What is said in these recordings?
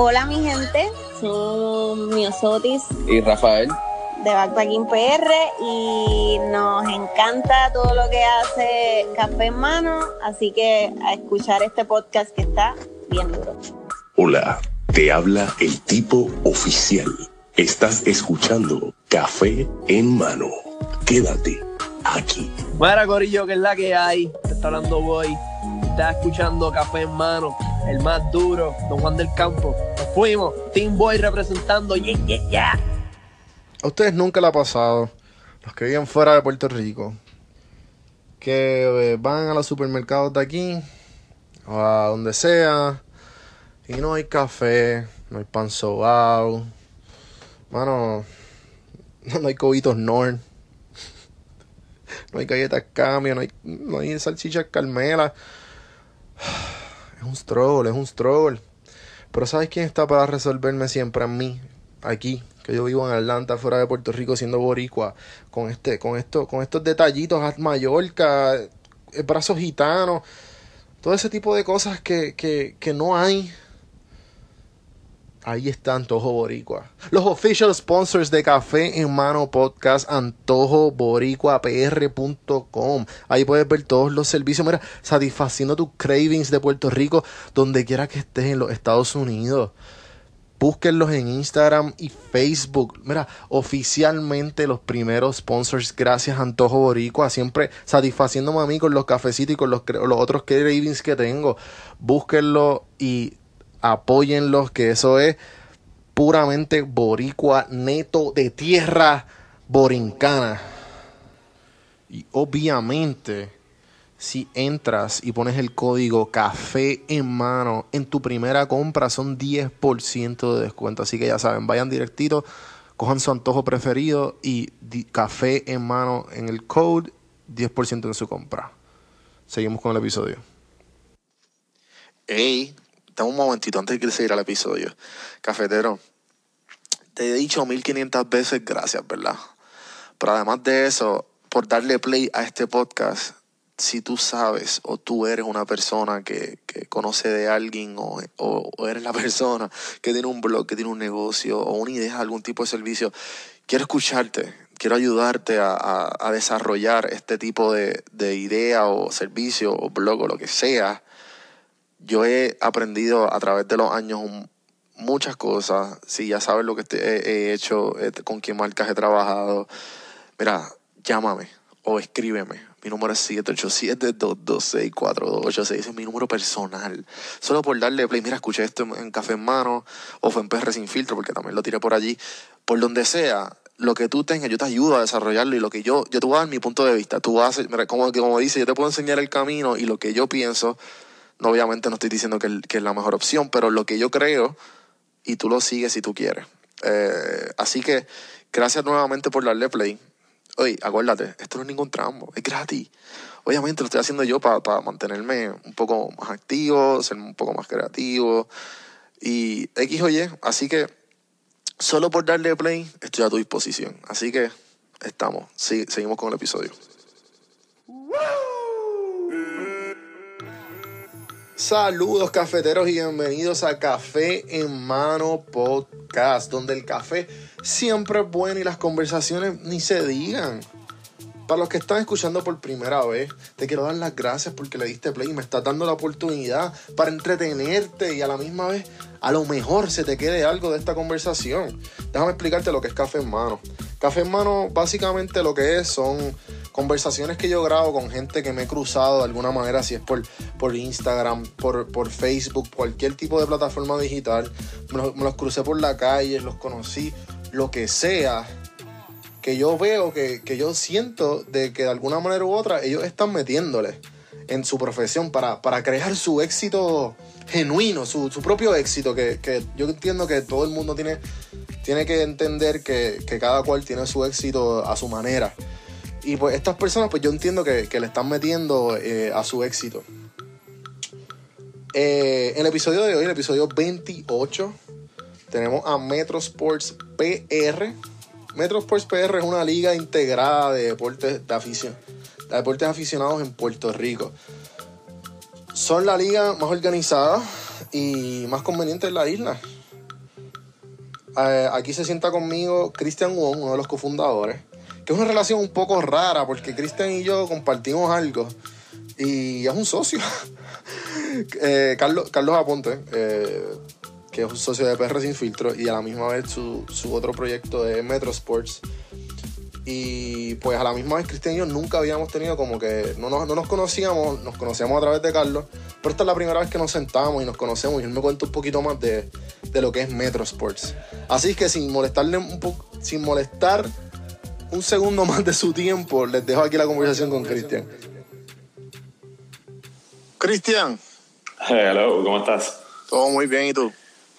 Hola mi gente, son Miosotis y Rafael de Backpacking PR y nos encanta todo lo que hace Café en Mano, así que a escuchar este podcast que está bien duro. Hola, te habla el tipo oficial. Estás escuchando Café en Mano. Quédate aquí. Buena Corillo, que es la que hay. Te está hablando Boy. Estás escuchando Café en Mano, el más duro, Don Juan del Campo. Nos fuimos, Team Boy representando. Yeah, yeah. A ustedes nunca le ha pasado, los que viven fuera de Puerto Rico, que eh, van a los supermercados de aquí o a donde sea y no hay café, no hay pan sobao, mano, no hay cobitos Norn, no hay galletas cambio, no hay, no hay salchichas carmela. Es un struggle, es un struggle. Pero ¿sabes quién está para resolverme siempre a mí? Aquí, que yo vivo en Atlanta, fuera de Puerto Rico, siendo boricua, con este, con esto, con estos detallitos, Mallorca, el brazo gitano, todo ese tipo de cosas que, que, que no hay. Ahí está Antojo Boricua. Los official sponsors de Café en Mano Podcast, antojoboricuapr.com. Ahí puedes ver todos los servicios, mira, satisfaciendo tus cravings de Puerto Rico, donde quiera que estés en los Estados Unidos. Búsquenlos en Instagram y Facebook. Mira, oficialmente los primeros sponsors, gracias Antojo Boricua, siempre satisfaciéndome a mí con los cafecitos y con los, los otros cravings que tengo. Búsquenlo y apóyenlos, que eso es puramente boricua, neto de tierra borincana. Y obviamente si entras y pones el código café en mano en tu primera compra son 10% de descuento. Así que ya saben, vayan directito, cojan su antojo preferido y café en mano en el code, 10% en su compra. Seguimos con el episodio. Hey, dame un momentito antes de seguir al episodio. Cafetero, te he dicho 1500 veces gracias, ¿verdad? Pero además de eso, por darle play a este podcast, si tú sabes o tú eres una persona que, que conoce de alguien o, o, eres la persona que tiene un blog, que tiene un negocio o una idea, algún tipo de servicio, quiero escucharte, quiero ayudarte a, a, a desarrollar este tipo de, de, idea o servicio o blog o lo que sea. Yo he aprendido a través de los años muchas cosas. Si ya sabes lo que he, he hecho, eh, con qué marcas he trabajado, mira, llámame o escríbeme mi número es 787-226-4286. Ese es mi número personal. Solo por darle play. Mira, escuché esto en, Café en Mano o fue en PR Sin Filtro, porque también lo tiré por allí. Por donde sea, lo que tú tengas, yo te ayudo a desarrollarlo y lo que yo, yo te voy a dar mi punto de vista. Tú vas como, como dice, yo te puedo enseñar el camino y lo que yo pienso. Obviamente no estoy diciendo que, es la mejor opción, pero lo que yo creo y tú lo sigues si tú quieres. Eh, así que gracias nuevamente por darle play. Oye, acuérdate, esto no es ningún tramo, es gratis. Obviamente lo estoy haciendo yo para mantenerme un poco más activo, ser un poco más creativo. Y X o Y, así que solo por darle play estoy a tu disposición. Así que estamos, sí, seguimos con el episodio. Saludos cafeteros y bienvenidos a Café en Mano Podcast, donde el café siempre es bueno y las conversaciones ni se digan. Para los que están escuchando por primera vez, te quiero dar las gracias porque le diste play y me estás dando la oportunidad para entretenerte y a la misma vez a lo mejor se te quede algo de esta conversación. Déjame explicarte lo que es Café en Mano. Café en Mano básicamente lo que es son conversaciones que yo grabo con gente que me he cruzado de alguna manera, si es por, por Instagram, por, por Facebook, cualquier tipo de plataforma digital. Me los, me los, crucé por la calle, los conocí, lo que sea. Que yo veo, que, que yo siento de que de alguna manera u otra ellos están metiéndole en su profesión para, para crear su éxito genuino, su, su propio éxito, que, que, yo entiendo que todo el mundo tiene, tiene que entender que, que cada cual tiene su éxito a su manera. Y pues estas personas, pues yo entiendo que, le están metiendo eh, a su éxito. Eh, en el episodio de hoy, el episodio 28, tenemos a Metro Sports PR. Metro Sports PR es una liga integrada de deportes de deportes aficionados en Puerto Rico. Son la liga más organizada y más conveniente en la isla. eh, aquí se sienta conmigo Christian Wong, uno de los cofundadores, que es una relación un poco rara porque Christian y yo compartimos algo y es un socio. Eh, Carlos, Carlos Aponte, eh, que es un socio de PR Sin Filtro y a la misma vez su, su otro proyecto de Metro Sports. Y pues a la misma vez Cristian y yo nunca habíamos tenido como que no nos, no nos conocíamos, nos conocíamos a través de Carlos, pero esta es la primera vez que nos sentamos y nos conocemos y él me cuenta un poquito más de, de lo que es Metro Sports. Así que sin molestarle un poco, sin molestar un segundo más de su tiempo, les dejo aquí la conversación con Cristian. Cristian, Hello, ¿cómo estás? todo muy bien y tú.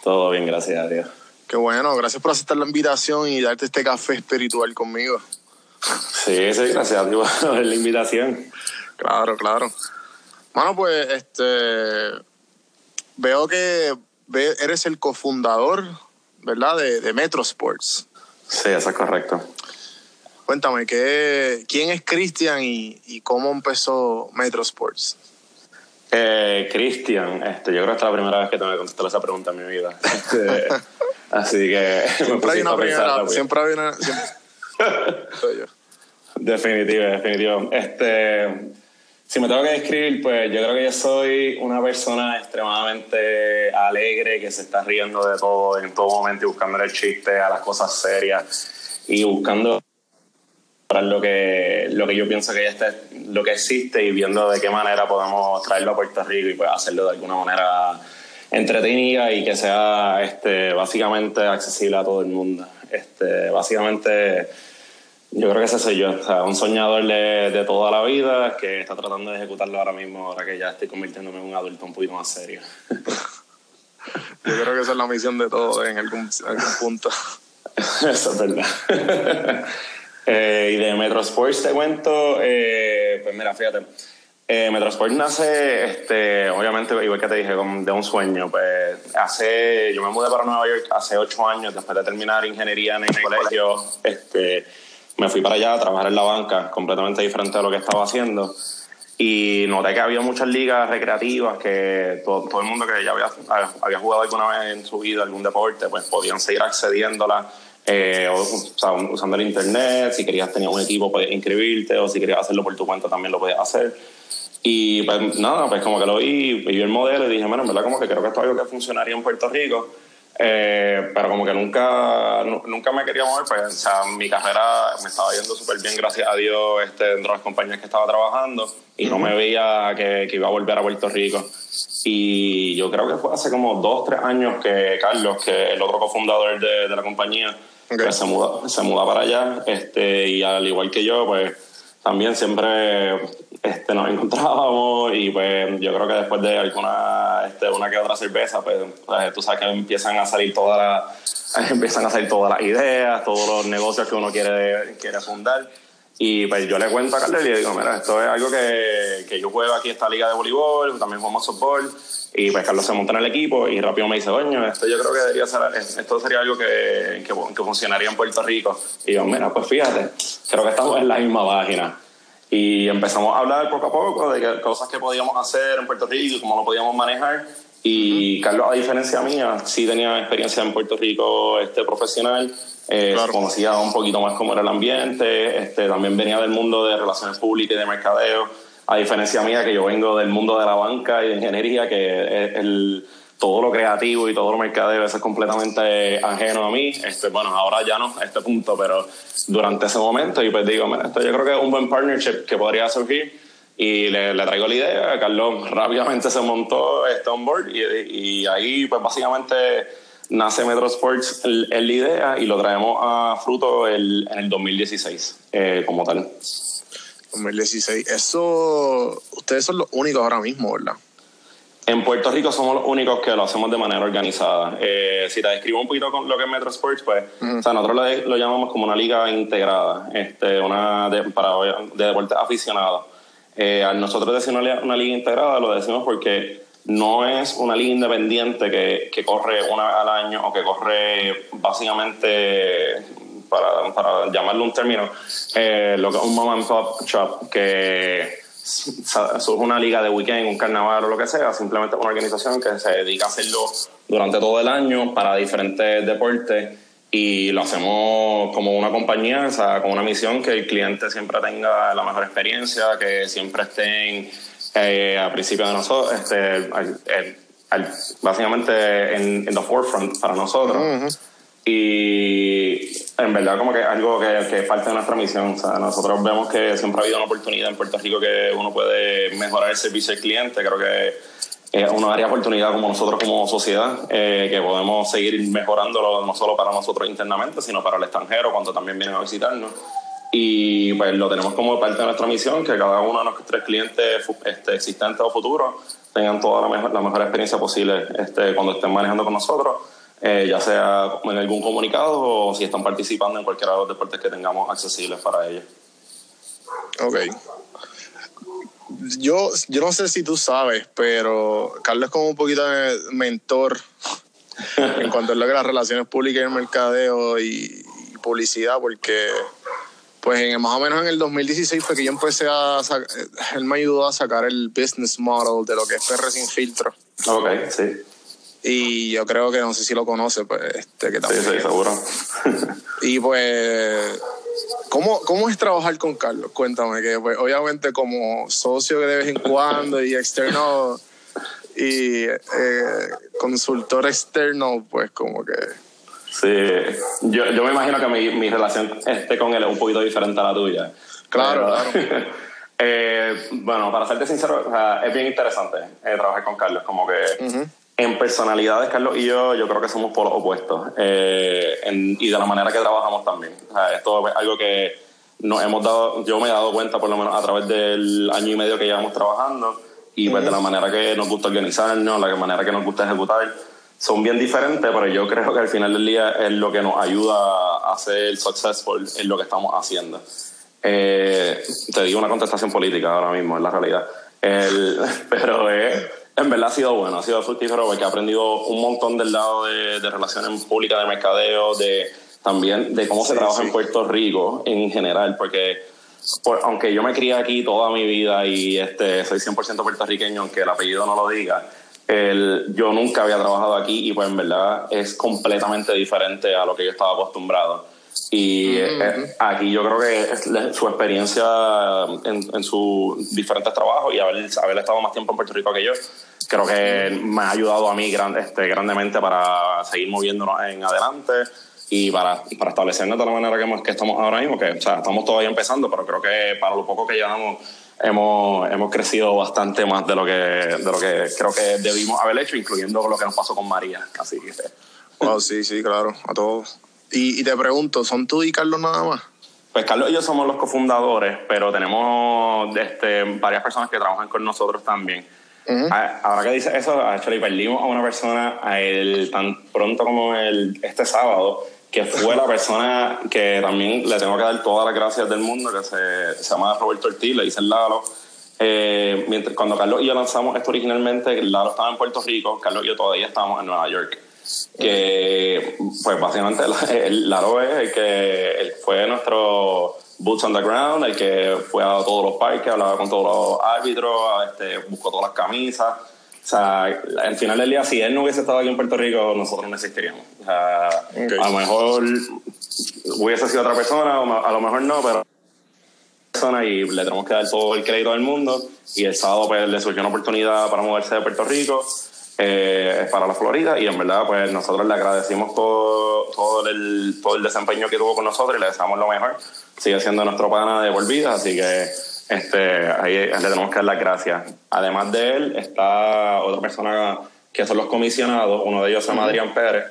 Todo bien, gracias a Dios. Qué bueno, gracias por aceptar la invitación y darte este café espiritual conmigo. Sí, sí, gracias a ti por la invitación. Claro, claro. Mano, pues, este. Veo que eres el cofundador, ¿verdad? De, de Metro Sports. Sí, eso es correcto. Cuéntame, ¿qué, ¿quién es Cristian y, y cómo empezó Metro Sports? Eh, Cristian, este, yo creo que esta es la primera vez que tengo que contestar esa pregunta en mi vida. Este, así que Siempre hay una primera. Siempre hay una. siempre- Soy yo. Definitivo, definitivo. Este, si me tengo que describir, pues yo creo que yo soy una persona extremadamente alegre que se está riendo de todo en todo momento y buscando el chiste a las cosas serias y buscando para lo que lo que yo pienso que ya está, lo que existe y viendo de qué manera podemos traerlo a Puerto Rico y pues hacerlo de alguna manera entretenida y que sea este básicamente accesible a todo el mundo. Este, básicamente yo creo que ese soy yo, o sea, un soñador de, de toda la vida que está tratando de ejecutarlo ahora mismo, ahora que ya estoy convirtiéndome en un adulto un poquito más serio. Yo creo que esa es la misión de todos en algún, algún punto. Eso es verdad. Eh, y de Metro Sports te cuento, eh, pues mira, fíjate, eh, Metro Sports nace, este, obviamente, igual que te dije, de un sueño. Pues hace, yo me mudé para Nueva York hace ocho años, después de terminar ingeniería en el colegio, este, me fui para allá a trabajar en la banca, completamente diferente a lo que estaba haciendo. Y noté que había muchas ligas recreativas que todo, todo el mundo que ya había, había jugado alguna vez en su vida algún deporte, pues podían seguir accediéndola. Eh, o, o sea, usando el internet, si querías tener un equipo podías inscribirte o si querías hacerlo por tu cuenta también lo podías hacer. Y pues nada, pues como que lo vi, vi el modelo y dije, bueno, en verdad como que creo que esto es algo que funcionaría en Puerto Rico. Eh, pero como que nunca, nu- nunca me quería mover, pues o sea, mi carrera me estaba yendo súper bien, gracias a Dios, este, dentro de las compañías que estaba trabajando y no me veía que, que iba a volver a Puerto Rico. Y yo creo que fue hace como dos, tres años que Carlos, que el otro cofundador de, de la compañía, pues se muda, se muda para allá este, y al igual que yo, pues también siempre este, nos encontrábamos y pues yo creo que después de alguna este, una que otra cerveza pues, pues, tú sabes que empiezan a salir todas las empiezan a salir todas las ideas todos los negocios que uno quiere quiere fundar y pues yo le cuento a Carlos y le digo mira esto es algo que, que yo juego aquí esta liga de voleibol también jugamos softball y pues Carlos se monta en el equipo y rápido me dice, coño, esto yo creo que debería ser, esto sería algo que, que, que funcionaría en Puerto Rico. Y yo, mira, pues fíjate, creo que estamos en la misma página. Y empezamos a hablar poco a poco de cosas que podíamos hacer en Puerto Rico y cómo lo podíamos manejar. Y Carlos, a diferencia mía, sí tenía experiencia en Puerto Rico este, profesional. Eh, Claro. Conocía un poquito más cómo era el ambiente. Este, también venía del mundo de relaciones públicas y de mercadeo. A diferencia mía, que yo vengo del mundo de la banca y de ingeniería, que es el, todo lo creativo y todo lo mercadeo eso es completamente ajeno a mí. Este, bueno, ahora ya no a este punto, pero durante ese momento, y pues digo, mira, esto yo creo que es un buen partnership que podría surgir. Y le, le traigo la idea, Carlos rápidamente se montó este on board y, y ahí pues básicamente nace Metro Sports la idea y lo traemos a fruto el- en el 2016 eh, como tal. 2016. Eso, ustedes son los únicos ahora mismo, ¿verdad? En Puerto Rico somos los únicos que lo hacemos de manera organizada. Eh, si te describo un poquito con lo que es Metro Sports, pues, o sea, nosotros lo, lo llamamos como una liga integrada, este, una de, para, de deportes aficionados. Eh, al nosotros decir una, una liga integrada, lo decimos porque no es una liga independiente que, que corre una vez al año o que corre básicamente, para, para llamarlo un término, eh, lo que es un mom and pop shop, que es una liga de weekend, un carnaval o lo que sea, simplemente una organización que se dedica a hacerlo durante todo el año para diferentes deportes y lo hacemos como una compañía, o sea, con una misión que el cliente siempre tenga la mejor experiencia, que siempre estén eh, a principio de nosotros, este, básicamente en, en the forefront para nosotros. Y en verdad como que algo que, que, es parte de nuestra misión. O sea, nosotros vemos que siempre ha habido una oportunidad en Puerto Rico que uno puede mejorar el servicio al cliente. Creo que es una área de oportunidad como nosotros como sociedad, eh, que podemos seguir mejorándolo no solo para nosotros internamente, sino para el extranjero cuando también vienen a visitarnos. Y pues lo tenemos como parte de nuestra misión, que cada uno de nuestros clientes este, existentes o futuros tengan toda la mejor, la mejor experiencia posible este, cuando estén manejando con nosotros, eh, ya sea en algún comunicado o si están participando en cualquiera de los deportes que tengamos accesibles para ellos. Ok. Yo, yo no sé si tú sabes, pero Carlos es como un poquito de mentor en cuanto a lo que las relaciones públicas y el mercadeo y, y publicidad, porque pues en, más o menos en el 2016 fue que yo empecé a él me ayudó a sacar el business model de lo que es PR sin filtro. Ok, sí. Y yo creo que no sé si lo conoce, pues este que también. Sí, sí, seguro. y pues ¿Cómo, ¿Cómo es trabajar con Carlos? Cuéntame, que pues, obviamente como socio de vez en cuando y externo y eh, consultor externo, pues como que Sí, yo, yo me imagino que mi, mi relación este con él es un poquito diferente a la tuya. Claro, claro. eh, bueno, para serte sincero, o sea, es bien interesante eh, trabajar con Carlos. Como que en personalidades, Carlos y yo, yo creo que somos polos opuestos. Eh, en, y de la manera que trabajamos también. O sea, esto es algo que nos hemos dado, yo me he dado cuenta por lo menos a través del año y medio que llevamos trabajando y pues de la manera que nos gusta organizarnos, la manera que nos gusta ejecutar son bien diferentes, pero yo creo que al final del día es lo que nos ayuda a ser successful en lo que estamos haciendo. Eh, te digo una contestación política ahora mismo, en la realidad. El, pero en verdad ha sido bueno, ha sido fructífero porque he aprendido un montón del lado de, relaciones públicas, de mercadeo, de también de cómo se trabaja en Puerto Rico en general, porque aunque yo me crié aquí toda mi vida y este, soy 100% puertorriqueño, aunque el apellido no lo diga, el, yo nunca había trabajado aquí y pues en verdad es completamente diferente a lo que yo estaba acostumbrado. Y eh, aquí yo creo que su experiencia en, en sus diferentes trabajos y haber, haber, estado más tiempo en Puerto Rico que yo, creo que me ha ayudado a mí gran, este, grandemente para seguir moviéndonos en adelante y para, para establecernos de la manera que, que estamos ahora mismo, que o sea, estamos todavía empezando, pero creo que para lo poco que llevamos hemos, hemos crecido bastante más de lo que de lo que creo que debimos haber hecho, incluyendo lo que nos pasó con María. Así que. Wow, sí, sí, claro, a todos. Y, y te pregunto, ¿son tú y Carlos nada más? Pues Carlos y yo somos los cofundadores, pero tenemos este, varias personas que trabajan con nosotros también. Ah, ahora que dice eso, actually perdimos a una persona a él, tan pronto como el, este sábado que fue la persona que también le tengo que dar todas las gracias del mundo, que se, se llama Roberto Ortiz, le dice Lalo. Eh, mientras, cuando Carlos y yo lanzamos esto originalmente, Lalo estaba en Puerto Rico, Carlos y yo todavía estábamos en Nueva York. Que, pues básicamente, Lalo es el que fue nuestro boots on the ground, el que fue a todos los parques, hablaba con todos los árbitros, este, buscó todas las camisas o sea, al final del día, si él no hubiese estado aquí en Puerto Rico, nosotros no existiríamos. O sea, a lo mejor hubiese sido otra persona, a lo mejor no, pero persona y le tenemos que dar todo el crédito del mundo. Y el sábado pues, le surgió una oportunidad para moverse de Puerto Rico eh, para la Florida y en verdad pues nosotros le agradecimos todo, todo, el, todo el desempeño que tuvo con nosotros y le deseamos lo mejor. Sigue siendo nuestro pana de por vida, así que este, ahí le tenemos que dar las gracias. Además de él, está otra persona que son los comisionados, uno de ellos se llama Adrián Pérez,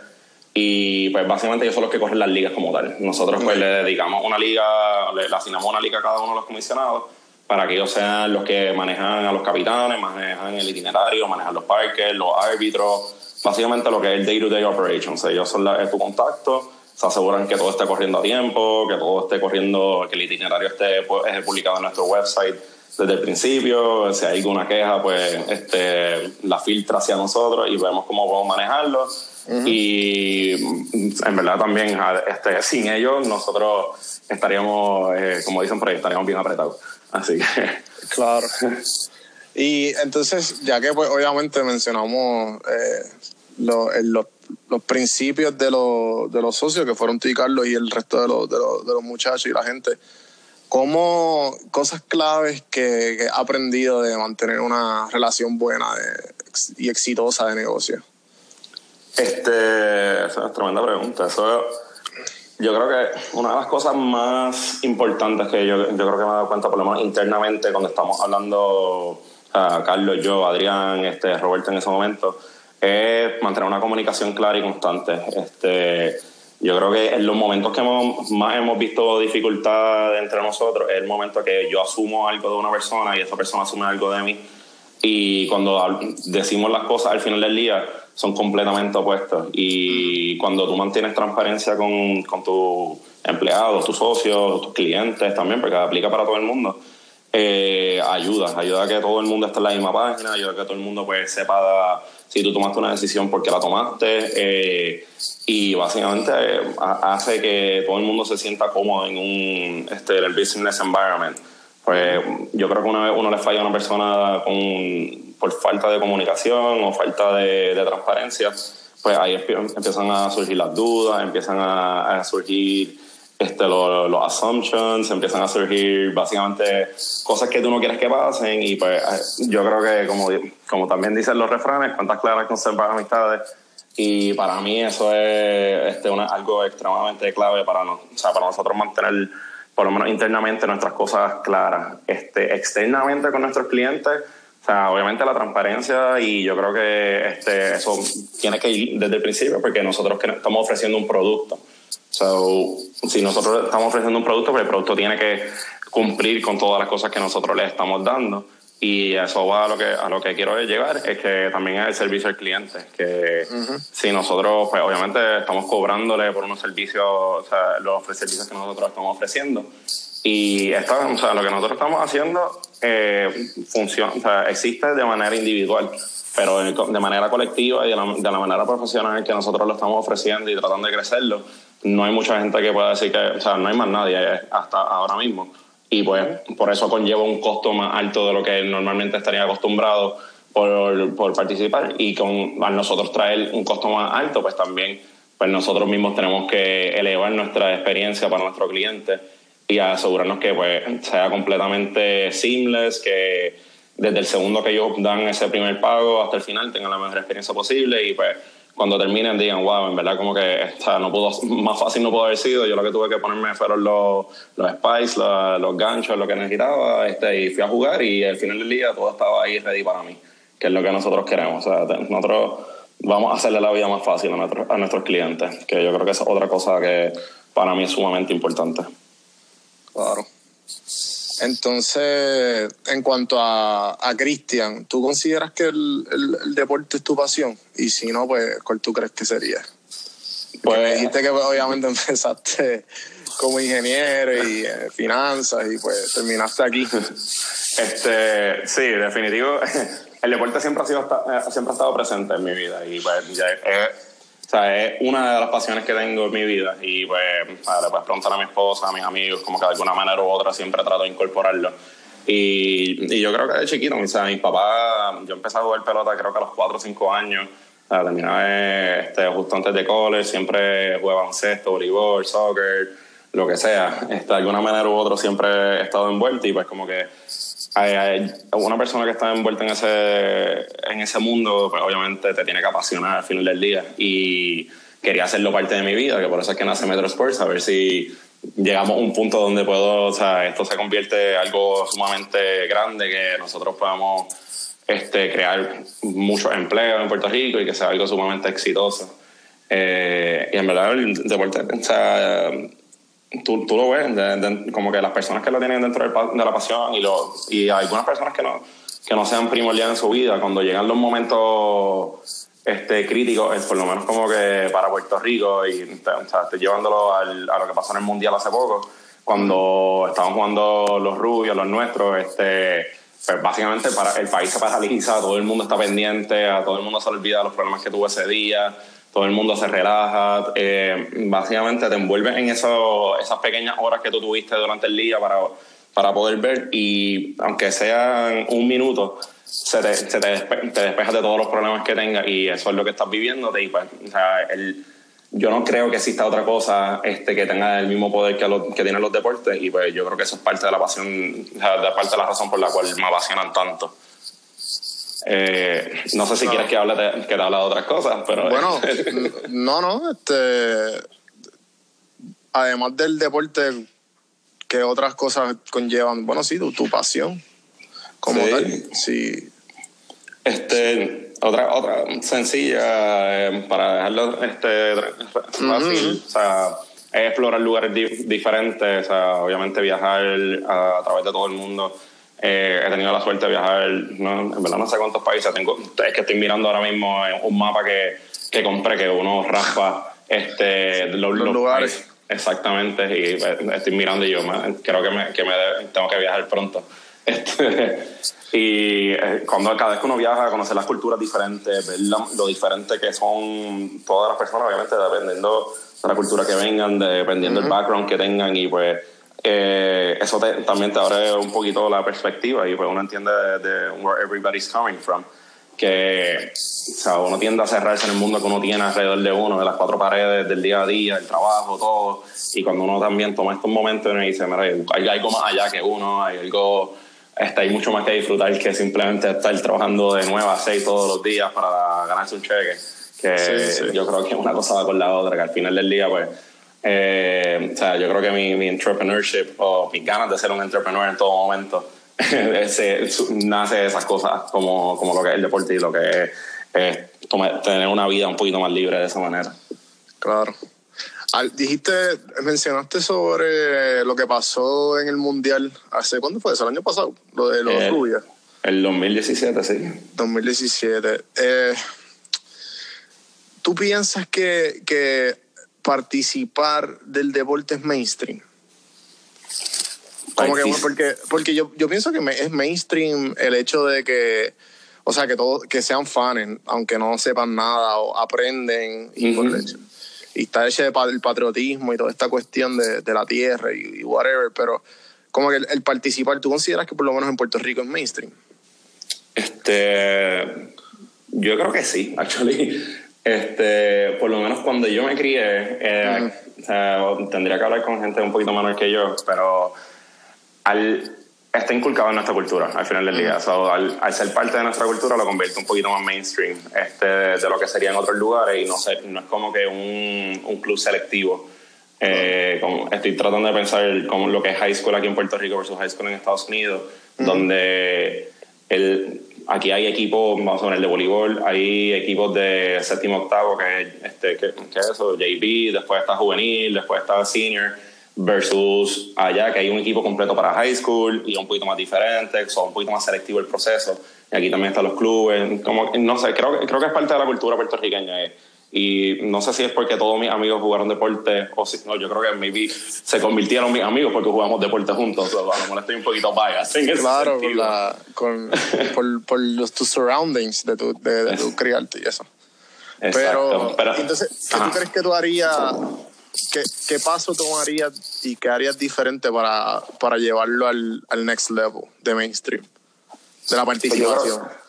y pues básicamente ellos son los que corren las ligas como tal. Nosotros pues le dedicamos una liga, le, asignamos una liga a cada uno de los comisionados para que ellos sean los que manejan a los capitanes, manejan el itinerario, manejan los parques, los árbitros, básicamente lo que es el day-to-day operations. Ellos son la, es tu contacto se aseguran que todo esté corriendo a tiempo, que todo esté corriendo, que el itinerario esté pues, publicado en nuestro website desde el principio. Si hay alguna queja, pues este, la filtra hacia nosotros y vemos cómo podemos manejarlo. Y en verdad también, este, sin ellos, nosotros estaríamos, eh, como dicen por ahí, estaríamos bien apretados. Así que. Claro. Y entonces, ya que pues obviamente mencionamos eh, los, los, principios de los, de los socios, que fueron tú y Carlos y el resto de los, de los, muchachos y la gente, ¿cómo cosas claves que, que ha aprendido de mantener una relación buena y exitosa de negocio? Este, esa es tremenda pregunta. Eso, yo creo que una de las cosas más importantes que yo, yo creo que me he dado cuenta, por lo menos internamente, cuando estamos hablando, a Carlos, yo, Adrián, este, Roberto en ese momento, es mantener una comunicación clara y constante. Este, yo creo que en los momentos que hemos, más hemos visto dificultad entre nosotros es el momento que yo asumo algo de una persona y esa persona asume algo de mí. Y cuando decimos las cosas al final del día, son completamente opuestos. Y cuando tú mantienes transparencia con, con tus empleados, tus socios, tus clientes también, porque aplica para todo el mundo, eh, ayuda, ayuda a que todo el mundo esté en la misma página, ayuda a que todo el mundo pues sepa si tú tomaste una decisión porque la tomaste eh, y básicamente eh, hace que todo el mundo se sienta cómodo en un este, el business environment. Pues yo creo que una vez uno le falla a una persona con, por falta de comunicación o falta de, transparencia, pues ahí empiezan a surgir las dudas, empiezan a, surgir este, los, assumptions, empiezan a surgir básicamente cosas que tú no quieres que pasen y pues eh, yo creo que como, como también dicen los refranes, cuantas claras conservan amistades y para mí eso es este, una, algo extremadamente clave para, no, o sea, para nosotros mantener por lo menos internamente nuestras cosas claras. Este, externamente con nuestros clientes, o sea, obviamente la transparencia y yo creo que este, eso tiene que ir desde el principio porque nosotros estamos ofreciendo un producto. So, si nosotros estamos ofreciendo un producto, pues el producto tiene que cumplir con todas las cosas que nosotros le estamos dando. Y eso va a lo que, a lo que quiero llegar, es que también es el servicio al cliente. Que si nosotros, pues obviamente estamos cobrándole por unos servicios, o sea, los servicios que nosotros estamos ofreciendo. Y esto, o sea, lo que nosotros estamos haciendo eh, funciona, o sea, existe de manera individual, pero de manera colectiva y de la, de la manera profesional que nosotros lo estamos ofreciendo y tratando de crecerlo no hay mucha gente que pueda decir que, o sea, no hay más nadie hasta ahora mismo. Y pues por eso conlleva un costo más alto de lo que normalmente estaría acostumbrado por, por participar. Y con, al nosotros traer un costo más alto, pues también pues nosotros mismos tenemos que elevar nuestra experiencia para nuestro cliente y asegurarnos que pues sea completamente seamless, que desde el segundo que ellos dan ese primer pago hasta el final tengan la mejor experiencia posible y pues cuando terminen digan, wow, en verdad como que no pudo, más fácil no pudo haber sido, yo lo que tuve que ponerme fueron los, los spices, los, ganchos, lo que necesitaba, este, y fui a jugar y al final del día todo estaba ahí ready para mí, que es lo que nosotros queremos. O sea, nosotros vamos a hacerle la vida más fácil a, nuestros, a nuestros clientes, que yo creo que es otra cosa que para mí es sumamente importante. Claro. Entonces, en cuanto a, a Cristian, ¿tú consideras que el, el, deporte es tu pasión? Y si no, pues, ¿cuál tú crees que sería? Pues me dijiste que pues, obviamente empezaste como ingeniero y eh, finanzas y pues terminaste aquí. Este, sí, definitivo. El deporte siempre ha, sido, eh, siempre ha estado presente en mi vida y pues ya o sea, es una de las pasiones que tengo en mi vida y pues le puedes preguntar a mi esposa, a mis amigos, como que de alguna manera u otra siempre trato de incorporarlo. Y, y yo creo que de chiquito, o sea, mi papá, yo empecé a jugar pelota creo que a los 4 o 5 años, terminaba este, justo antes de college, siempre jugaba baloncesto, voleibol, soccer, lo que sea. Este, de alguna manera u otra siempre he estado envuelto y pues como que una persona que está envuelta en ese, en ese mundo, pues obviamente te tiene que apasionar al final del día. Y quería hacerlo parte de mi vida, que por eso es que nace Metro Sports, a ver si llegamos a un punto donde puedo, o sea, esto se convierte en algo sumamente grande, que nosotros podamos este, crear muchos empleos en Puerto Rico y que sea algo sumamente exitoso. Eh, y en verdad el deporte, o tú, tú lo ves, como que las personas que lo tienen dentro de la pasión y, lo, y algunas personas que no, que no sean primordiales en su vida, cuando llegan los momentos este, críticos, por lo menos como que para Puerto Rico, y o sea, estoy llevándolo al, a lo que pasó en el Mundial hace poco, cuando estaban jugando los rubios, los nuestros, este, pues básicamente para, el país se paraliza, todo el mundo está pendiente, a todo el mundo se olvida los problemas que tuvo ese día todo el mundo se relaja, eh, básicamente te envuelves en eso, esas pequeñas horas que tú tuviste durante el día para, para poder ver y aunque sean un minuto, se te, se te, despe- te despejas de todos los problemas que tengas y eso es lo que estás viviendo. Y pues, o sea, el, yo no creo que exista otra cosa este, que tenga el mismo poder que, que tienen los deportes y pues yo creo que eso es parte de la pasión, o sea, de parte de la razón por la cual me apasionan tanto. Eh, no sé si quieres que hable de, que te hable de otras cosas, pero... Bueno, no, no, este. Además del deporte, ¿qué otras cosas conllevan? Bueno, sí, tu, tu pasión como Sí. tal. Sí. Este, otra, otra sencilla eh, para dejarlo este, fácil, o sea, es explorar lugares di- diferentes, o sea, obviamente viajar a, a través de todo el mundo. Eh, he tenido la suerte de viajar, no, en verdad no sé cuántos países tengo, es que estoy mirando ahora mismo un mapa que, que compré, que uno raspa este, los, Los lugares. países. Exactamente, y eh, estoy mirando y yo creo que, me, que me tengo que viajar pronto. Este, y eh, cuando cada vez que uno viaja a conocer las culturas diferentes, ver la- lo diferente que son todas las personas, obviamente dependiendo de la cultura que vengan, dependiendo del background que tengan y pues eh, eso te- también te abre un poquito la perspectiva y pues uno entiende de, de where everybody's coming from que o sea, uno tiende a cerrarse en el mundo que uno tiene alrededor de uno, de las cuatro paredes del día a día, el trabajo, todo. Y cuando uno también toma estos momentos y dice, mira, hay algo más allá que uno, hay algo, este, hay mucho más que disfrutar que simplemente estar trabajando de 9 a 6 todos los días para ganarse un cheque. Que Sí, sí. yo creo que una cosa va con la otra, que al final del día, pues, eh, o sea, yo creo que mi, mi entrepreneurship o mis ganas de ser un entrepreneur en todo momento nace de esas cosas como, como lo que es el deporte y lo que es eh, toma- tener una vida un poquito más libre de esa manera. Claro. Al- dijiste, mencionaste sobre lo que pasó en el Mundial hace, ¿cuándo fue eso? ¿El año pasado? Lo de los Eh, rubias, El 2017, sí. 2017. Eh, ¿Tú piensas que, que participar del deporte es mainstream? Como que, bueno, porque porque yo, yo pienso que me- es mainstream el hecho de que, o sea, que todos que sean fans, aunque no sepan nada o aprenden y está pa- el patriotismo y toda esta cuestión de, de la tierra y, y whatever, pero como que el, el participar, ¿tú consideras que por lo menos en Puerto Rico es mainstream? Este, yo creo que sí, actually. Este, por lo menos cuando yo me crié, eh, tendría que hablar con gente un poquito menor que yo, pero al, está inculcado en nuestra cultura al final del día. So, al, al ser parte de nuestra cultura lo convierte un poquito más mainstream este, de lo que sería en otros lugares y no, sé, no es como que un, un club selectivo. Eh, como- estoy tratando de pensar como lo que es high school aquí en Puerto Rico versus high school en Estados Unidos, donde el, aquí hay equipos, vamos a poner de voleibol, hay equipos de séptimo octavo, que es, este, que, que es eso, JV, después está juvenil, después está senior, versus allá que hay un equipo completo para high school y un poquito más diferente, son un poquito más selectivo el proceso. Y aquí también están los clubes, como, no sé, creo, creo que es parte de la cultura puertorriqueña. eh. Y no sé si es porque todos mis amigos jugaron deporte o si no, yo creo que maybe se convirtieron mis amigos porque jugamos deporte juntos. O sea, a lo mejor estoy un poquito biased en ese Claro, con sentido. la, con, por, por los, tus surroundings de tu, de, de tu criarte y eso. Exacto, Pero, pero- entonces, ¿qué Ajá. tú crees que tú harías? ¿Qué, qué paso tomarías y qué harías diferente para, para llevarlo al, al next level de mainstream? De la Pues yo participación. creo-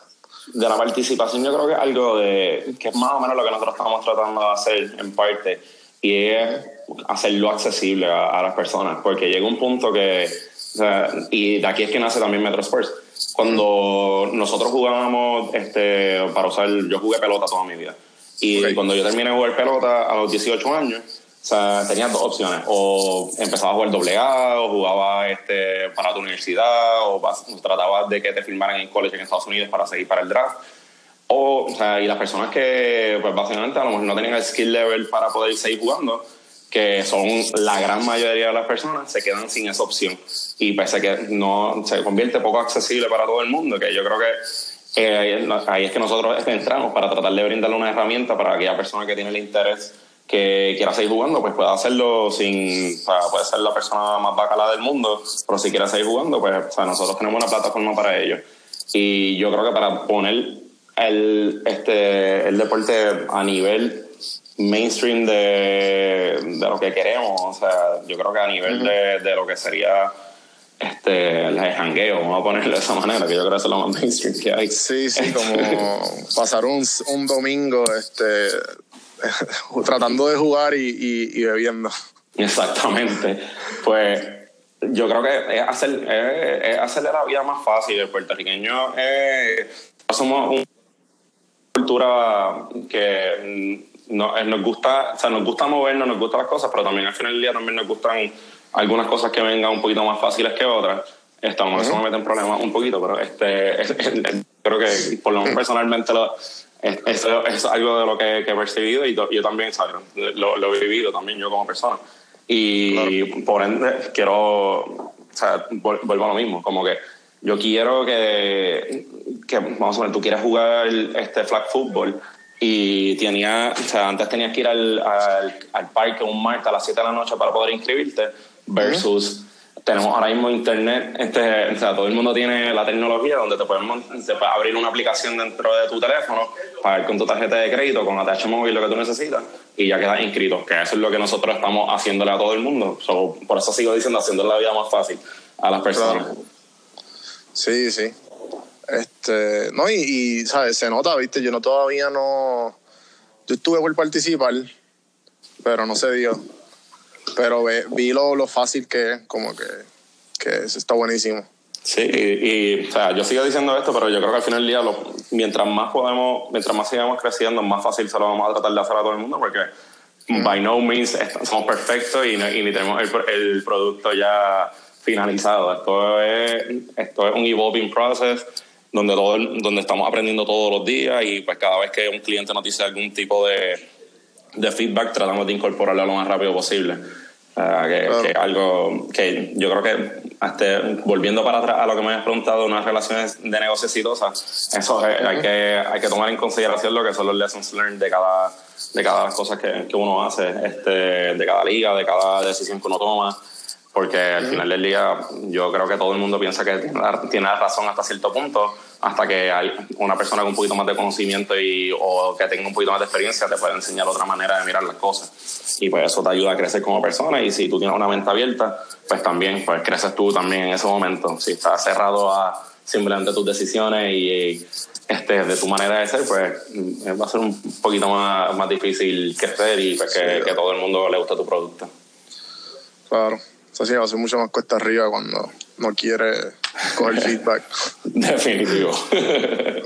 de la participación yo creo que es algo de que es más o menos lo que nosotros estamos tratando de hacer en parte y es hacerlo accesible a, a las personas porque llega un punto que o sea, y de aquí es que nace también Metro Sports cuando nosotros jugábamos este para usar yo jugué pelota toda mi vida y Ok. cuando yo terminé de jugar pelota a los 18 años o sea, tenías dos opciones. O empezabas a jugar doble A, o jugabas este, para tu universidad, o vas- tratabas de que te firmaran en college en Estados Unidos para seguir para el draft. O, o sea, y las personas que, pues básicamente, a lo mejor no tenían el skill level para poder seguir jugando, que son la gran mayoría de las personas, se quedan sin esa opción. Y pese que no se convierte poco accesible para todo el mundo, que yo creo que eh, ahí es- ahí es que nosotros entramos para tratar de brindarle una herramienta para aquella persona que tiene el interés que quiera seguir jugando, pues pueda hacerlo sin, o sea, puede ser la persona más bacala del mundo, pero si quiere seguir jugando, pues o sea, nosotros tenemos una plataforma para ello. Y yo creo que para poner el, este, el deporte a nivel mainstream de, de lo que queremos, o sea, yo creo que a nivel de, de lo que sería este, el jangueo, vamos a ponerlo de esa manera, que yo creo que es lo más mainstream que hay. Sí, sí, como pasar un, un domingo este, tratando de jugar y, y, y, bebiendo. Exactamente. Pues yo creo que es, hacer, es, hacerle la vida más fácil. El puertorriqueño somos una cultura que no, nos gusta, o sea, nos gusta movernos, nos gustan las cosas, pero también al final del día también nos gustan algunas cosas que vengan un poquito más fáciles que otras. Esto a lo mejor me mete en problemas un poquito, pero este, creo que por lo menos personalmente lo, eso es algo de lo que, he percibido y yo también Lo, lo, he vivido también yo como persona. Y por ende quiero, o sea, vuelvo a lo mismo, como que yo quiero que, que vamos a ver, tú quieres jugar este flag football y tenía, o sea, antes tenías que ir al, al, al parque un martes a las 7 de la noche para poder inscribirte versus tenemos ahora mismo internet, este, o sea, todo el mundo tiene la tecnología donde te puedes, abrir una aplicación dentro de tu teléfono, pagar con tu tarjeta de crédito, con ATH móvil lo que tú necesitas y ya quedas inscrito, que eso es lo que nosotros estamos haciéndole a todo el mundo. por eso sigo diciendo, haciéndole la vida más fácil a las personas. Sí, sí. Este, no, y, y, ¿sabes? Se nota, ¿viste? Yo no todavía no... Yo estuve por participar, pero no se dio pero vi lo, lo, fácil que es, como que, que está buenísimo. Sí, y, o sea, yo sigo diciendo esto, pero yo creo que al final del día, mientras más podemos, mientras más sigamos creciendo, más fácil se lo vamos a tratar de hacer a todo el mundo, porque by no means somos perfectos y, y ni tenemos el, el, producto ya finalizado. Esto es, esto es un evolving process donde, todo, donde estamos aprendiendo todos los días y pues cada vez que un cliente nos dice algún tipo de, de feedback, tratamos de incorporarlo lo más rápido posible. Que, algo que yo creo que hasta, volviendo para atrás a lo que me habías preguntado, unas relaciones de negocio exitosas, eso hay, que, hay que tomar en consideración lo que son los lessons learned de cada, de cada las cosas que, que uno hace, este, de cada liga, de cada decisión que uno toma porque al final del día yo creo que todo el mundo piensa que tiene, tiene razón hasta cierto punto, hasta que una persona con un poquito más de conocimiento y, o que tenga un poquito más de experiencia te puede enseñar otra manera de mirar las cosas. Y pues eso te ayuda a crecer como persona y si tú tienes una mente abierta, pues también pues creces tú también en ese momento. Si estás cerrado a simplemente tus decisiones y este, de tu manera de ser, pues va a ser un poquito más, más difícil crecer y pues, que, que todo el mundo le guste tu producto. Claro. Eso sí, va a ser mucho más cuesta arriba cuando no quiere coger feedback. Definitivo.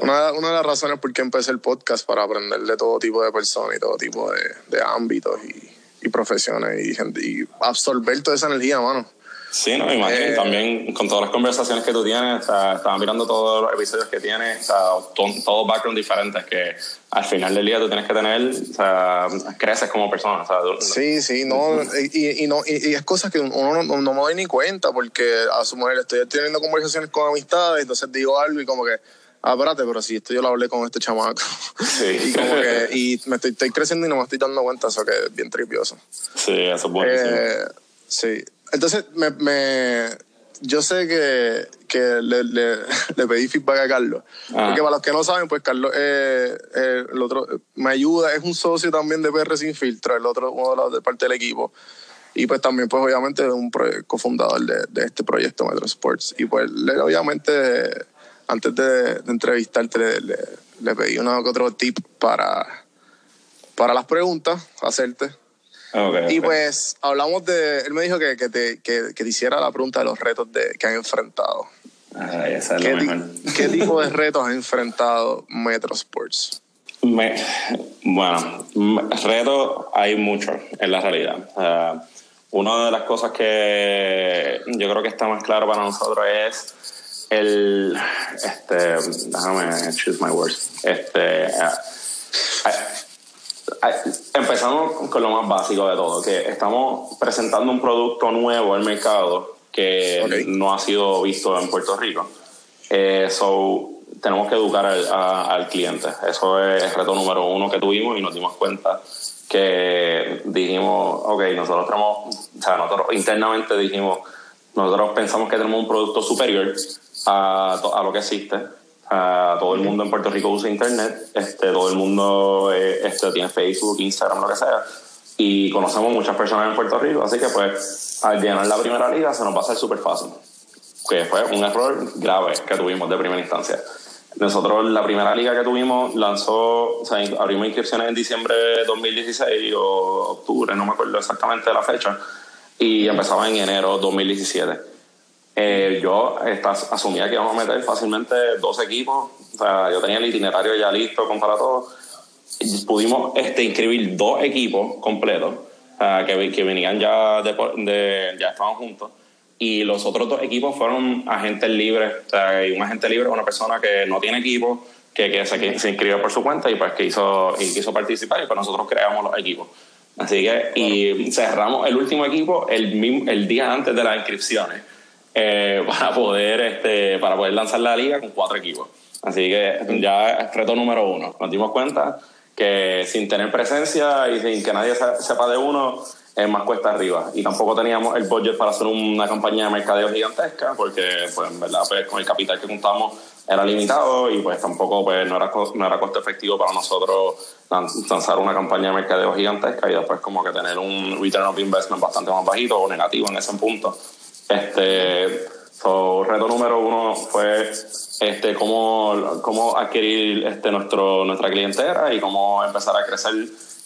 una, una, de las razones por qué empecé el podcast para aprender de todo tipo de personas y todo tipo de, de ámbitos y, y profesiones y, y absorber toda esa energía, mano. Sí, no, imagino. Eh, también con todas las conversaciones que tú tienes, o sea, estaba mirando todos los episodios que tienes, o sea, todos backgrounds diferentes que al final del día tú tienes que tener, o sea, creces como persona. O sea, sí, sí, no, y, y, no, y, es cosas que uno no, no, me doy ni cuenta porque a su mujer estoy teniendo conversaciones con amistades, entonces digo algo y como que, ah, espérate, pero si esto yo lo hablé con este chamaco. Sí. y como que, y me estoy, estoy creciendo y no me estoy dando cuenta, eso que es bien tripioso. Sí, eso es buenísimo. Eh, sí. Entonces, me, me, yo sé que, que le, le, le, pedí feedback a Carlos. Ah. Porque para los que no saben, pues Carlos eh, eh, el otro, me ayuda, es un socio también de PR Sin Filtro, el otro uno de, parte del equipo. Y pues también, pues obviamente, es un cofundador de, de, este proyecto Metro Sports. Y pues, le, obviamente, antes de, de entrevistarte, le, le, pedí uno que otro tip para, para las preguntas, hacerte y pues hablamos de, él me dijo que, que, te, que, que te hiciera la pregunta de los retos de, que han enfrentado. Esa es ¿Qué, mejor. ¿Qué tipo de retos ha enfrentado Metro Sports? Me, bueno, retos hay muchos en la realidad. una de las cosas que yo creo que está más claro para nosotros es el, este, déjame choose my words, este, Empezamos con lo más básico de todo, que estamos presentando un producto nuevo al mercado que no ha sido visto en Puerto Rico. Eh, so, tenemos que educar al, cliente. Eso es el reto número uno que tuvimos y nos dimos cuenta que dijimos, ok, nosotros tenemos, o sea, nosotros internamente dijimos, nosotros pensamos que tenemos un producto superior a, a lo que existe todo el mundo en Puerto Rico usa internet, este, todo el mundo eh, este, tiene Facebook, Instagram, lo que sea, y conocemos muchas personas en Puerto Rico, así que pues al llenar la primera liga se nos va a hacer súper fácil. que fue un error grave que tuvimos de primera instancia. Nosotros, la primera liga que tuvimos, lanzó, o sea, abrimos inscripciones en diciembre de 2016 o octubre, no me acuerdo exactamente la fecha, y empezaba en enero de 2017. Eh, yo asumía que íbamos a meter fácilmente dos equipos, o sea, yo tenía el itinerario ya listo para todo. Pudimos este, inscribir dos equipos completos que, que venían ya, de, ya estaban juntos y los otros dos equipos fueron agentes libres. O sea, un agente libre es una persona que no tiene equipo, que, que, se, se, inscribió por su cuenta y pues que hizo, y quiso participar y pues nosotros creamos los equipos. Así que, y cerramos el último equipo el, el día antes de las inscripciones eh, para, poder, este, para poder lanzar la liga con cuatro equipos. Así que ya es reto número uno. Nos dimos cuenta que sin tener presencia y sin que nadie sepa de uno, es más cuesta arriba. Y tampoco teníamos el budget para hacer una campaña de mercadeo gigantesca, porque pues, en verdad pues, con el capital que contamos era limitado y pues tampoco pues, no, era, no era costo efectivo para nosotros lanzar una campaña de mercadeo gigantesca y después como que tener un return of investment bastante más bajito o negativo en ese punto. Este, so, reto número uno fue este, cómo, cómo adquirir este, nuestro, nuestra clientela y cómo empezar a crecer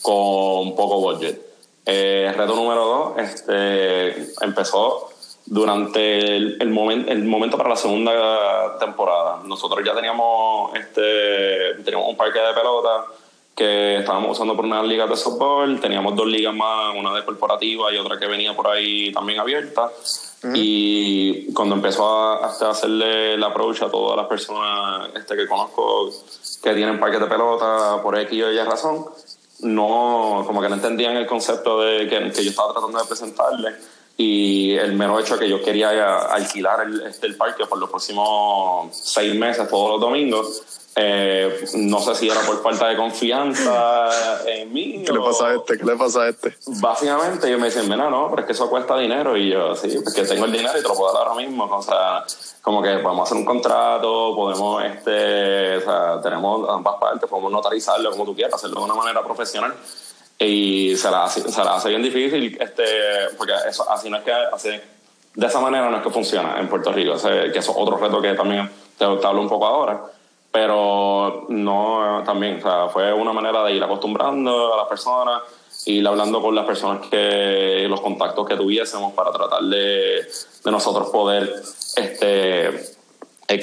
con poco budget. Eh, reto número dos este, empezó durante el, momento para la segunda temporada. Nosotros ya teníamos, este, teníamos un parque de pelota que estábamos usando por una liga de softball, teníamos dos ligas más, una de corporativa y otra que venía por ahí también abierta. Y cuando empezó a, a, hacerle el approach a todas las personas este, que conozco que tienen parques de pelota por X o Y razón, no, como que no entendían el concepto de que, que yo estaba tratando de presentarle y el mero hecho de que yo quería alquilar el, este, el parque por los próximos seis meses, todos los domingos, eh, no sé si era por falta de confianza en mí. ¿Qué le pasa a este? ¿Qué le pasa a este? Básicamente ellos me dicen, mira, no, pero es que eso cuesta dinero. Y yo, sí, porque tengo el dinero y te lo puedo dar ahora mismo. O sea, como que podemos hacer un contrato, podemos, este, o sea, tenemos ambas partes, podemos notarizarlo como tú quieras, hacerlo de una manera profesional. Y se la, se la hace bien difícil, este, porque eso, así no es que, así, de esa manera no es que funciona en Puerto Rico, que eso es otro reto que también te, te hablo un poco ahora pero no también, o sea, fue una manera de ir acostumbrando a las personas, ir hablando con las personas que, los contactos que tuviésemos para tratar de, de nosotros poder, este,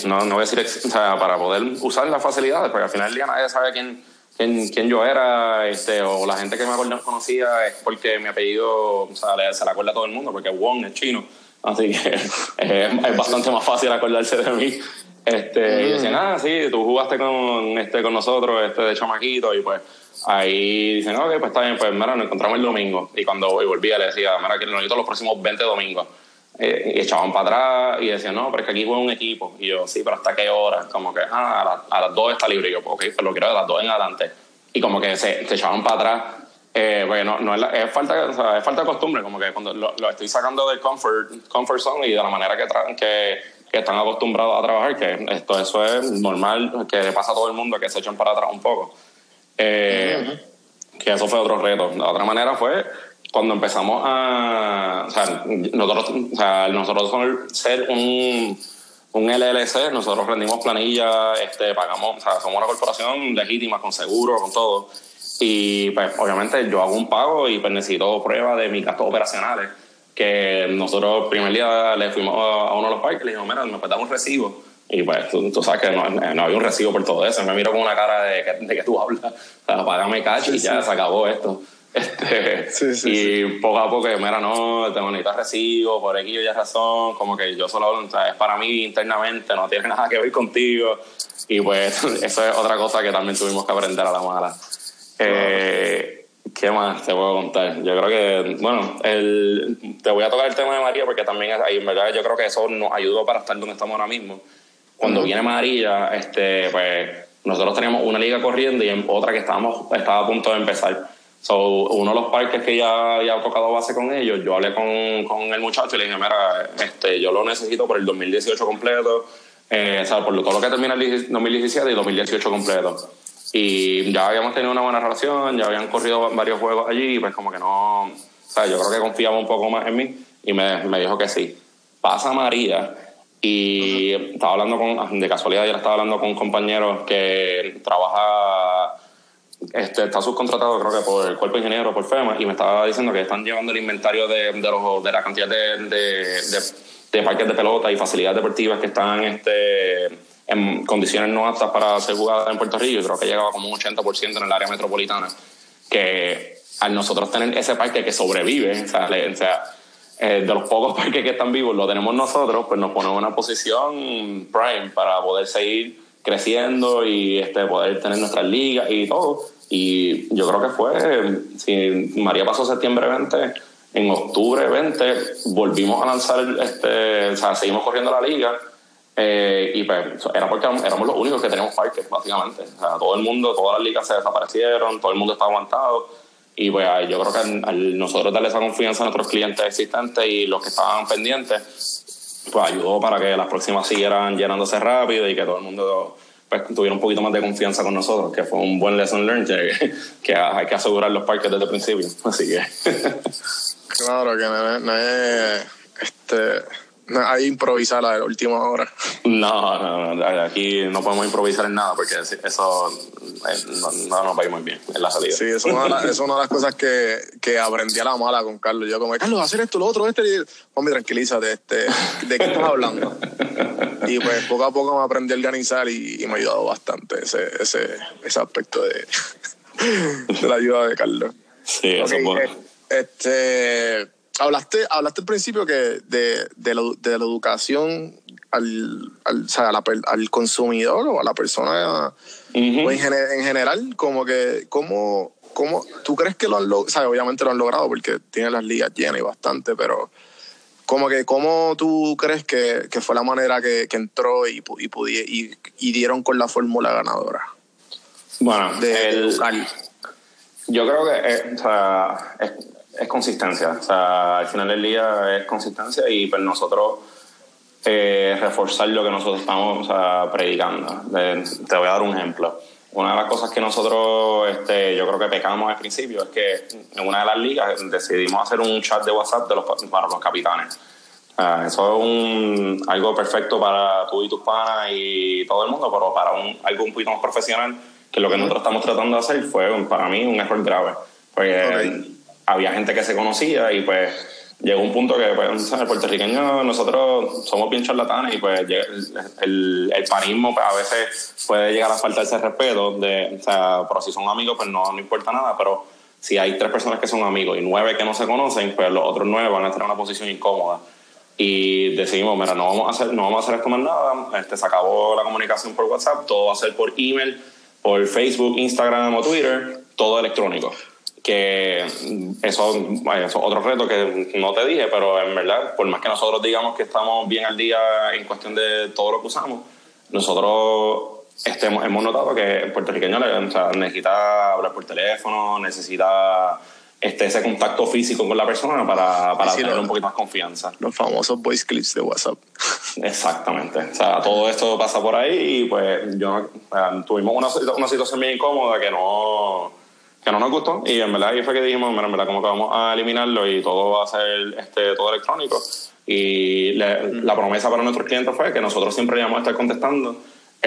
no, no voy a decir, para poder usar las facilidades, porque al final del día nadie sabe quién, quién, quién yo era, este, o la gente que me conocía es porque mi apellido, o se le acuerda a todo el mundo, porque Wong es chino. Así que es bastante más fácil acordarse de mí este, Y decían, ah, sí, tú jugaste con, este, con nosotros este, de chamaquito y pues ahí dicen, ok, pues está bien, pues mira, nos encontramos el domingo. Y cuando voy, volvía le decía, mira, que necesito los próximos 20 domingos. Eh, y echaban para atrás y decían, no, pero es que aquí juega un equipo. Y yo, sí, pero ¿hasta qué hora? Como que, ah, a, las 2 está libre. Y yo, ok, pues lo quiero de las 2 en adelante. Y como que se, se echaban para atrás. Eh, bueno, no es, es, falta, o sea, es falta de costumbre, como que cuando lo, lo, estoy sacando del comfort, comfort zone y de la manera que, que que están acostumbrados a trabajar, que esto eso es normal, que le pasa a todo el mundo que se echen para atrás un poco. Eh, que eso fue otro reto. La otra manera fue cuando empezamos a. O sea, nosotros, o sea, nosotros ser un, un LLC, nosotros rendimos planilla, este, pagamos, o sea, somos una corporación legítima, con seguro, con todo. Y pues, obviamente, yo hago un pago y pues necesito pruebas de mis gastos operacionales que nosotros el primer día le fuimos a uno de los parques y le dijimos, mira, me puedes un recibo. Y pues tú, sabes que no, no, había un recibo por todo eso. Me miro con una cara de que, de que tú hablas. O sea, págame cash y ya se acabó esto. Este, y poco a poco, mira, no, tengo necesitas recibo, por aquí ya razón, como que yo solo, o sea, es para mí internamente, no tiene nada que ver contigo. Y pues eso es otra cosa que también tuvimos que aprender a la mala. Eh, ¿Qué más te puedo contar? Yo creo que, bueno, el, te voy a tocar el tema de María porque también ahí, en verdad, yo creo que eso nos ayudó para estar donde estamos ahora mismo. Cuando viene María, este, pues nosotros teníamos una liga corriendo y otra que estábamos, estaba a punto de empezar. So, uno de los parques que ya había tocado base con ellos, yo hablé con, con, el muchacho y le dije, mira, este, yo lo necesito por el 2018 completo, eh, o sea, por todo lo que termina el 2017 y 2018 completo. Y ya habíamos tenido una buena relación, ya habían corrido varios juegos allí, pues como que no, o sea, yo creo que confiaba un poco más en mí y me, me dijo que sí. Pasa María Y estaba hablando con, de casualidad, ya estaba hablando con un compañero que trabaja, este, está subcontratado creo que por el cuerpo ingeniero, por FEMA, y me estaba diciendo que están llevando el inventario de, de, los, de la cantidad de, de, de, parques de pelota y facilidades deportivas que están este, en condiciones no aptas para ser jugadas en Puerto Rico, y creo que llegaba como un 80% en el área metropolitana, que al nosotros tener ese parque que sobrevive, o sea, o sea eh, de los pocos parques que están vivos lo tenemos nosotros, pues nos ponemos en una posición prime para poder seguir creciendo y este, poder tener nuestras ligas y todo. Y yo creo que fue, si María pasó septiembre 20, en octubre 20 volvimos a lanzar, este, o sea, seguimos corriendo la liga. Eh, y pues era porque éramos los únicos que teníamos parques, básicamente. O sea, todo el mundo, todas las ligas se desaparecieron, todo el mundo está aguantado y pues yo creo que al, nosotros darle esa confianza a nuestros clientes existentes y los que estaban pendientes, pues ayudó para que las próximas siguieran llenándose rápido y que todo el mundo pues, tuviera un poquito más de confianza con nosotros, que fue un buen lesson learned, que, que hay que asegurar los parques desde el principio. Así que. claro, que no, no es. Este hay improvisar a la última hora. No, no, no, aquí no podemos improvisar en nada porque eso eh, no, nos va a ir muy bien en la salida. Sí, eso es una, de las cosas que, que, aprendí a la mala con Carlos. Yo como, Carlos, hacer esto, lo otro, este. Hombre, tranquilízate, este, ¿de qué estás hablando? y pues poco a poco me aprendí a organizar y, me ha ayudado bastante ese, ese, ese aspecto de, de la ayuda de Carlos. Sí, eso es bueno. Eh, este hablaste, hablaste al principio que de, de, la, de la educación al, al, o sea, al, consumidor o a la persona en, en, general, como que, ¿cómo, cómo tú crees que lo han logrado? O sea, obviamente lo han logrado porque tienen las ligas llenas y bastante, pero como que, ¿cómo tú crees que, que fue la manera que, que entró y, y, y, y, dieron con la fórmula ganadora? Bueno, de, el, yo creo que eh, o sea, es, es consistencia. O sea, al final del día es consistencia y pues nosotros eh, reforzar lo que nosotros estamos predicando. te voy a dar un ejemplo. Una de las cosas que nosotros, este, yo creo que pecamos al principio es que en una de las ligas decidimos hacer un chat de WhatsApp de los, para los capitanes. eso es un, algo perfecto para tú y tus panas y todo el mundo, pero para un, algo un poquito más profesional, que lo que nosotros estamos tratando de hacer fue para mí un error grave. Porque había gente que se conocía y pues llegó un punto que pues, el puertorriqueño nosotros somos bien charlatanes y pues el, el panismo pues, a veces puede llegar a faltarse respeto de, o sea, pero si son amigos pues no, no importa nada, pero si hay tres personas que son amigos y nueve que no se conocen, pues los otros nueve van a estar en una posición incómoda. Y decidimos, mira, no vamos a hacer, no vamos a hacer esto más nada, este, se acabó la comunicación por WhatsApp, todo va a ser por email, por Facebook, Instagram o Twitter, todo electrónico que eso, es otro reto que no te dije, pero en verdad, por más que nosotros digamos que estamos bien al día en cuestión de todo lo que usamos, nosotros estemos, hemos notado que el puertorriqueño necesita hablar por teléfono, necesita este, ese contacto físico con la persona para, para tener un poquito más confianza. Los famosos voice clips de WhatsApp. Exactamente. O sea, todo esto pasa por ahí y pues yo, tuvimos una, una situación bien incómoda que no que no nos gustó. Y en verdad ahí fue que dijimos, mira, en verdad como que vamos a eliminarlo y todo va a ser este, todo electrónico y la promesa para nuestros clientes fue que nosotros siempre íbamos a estar contestando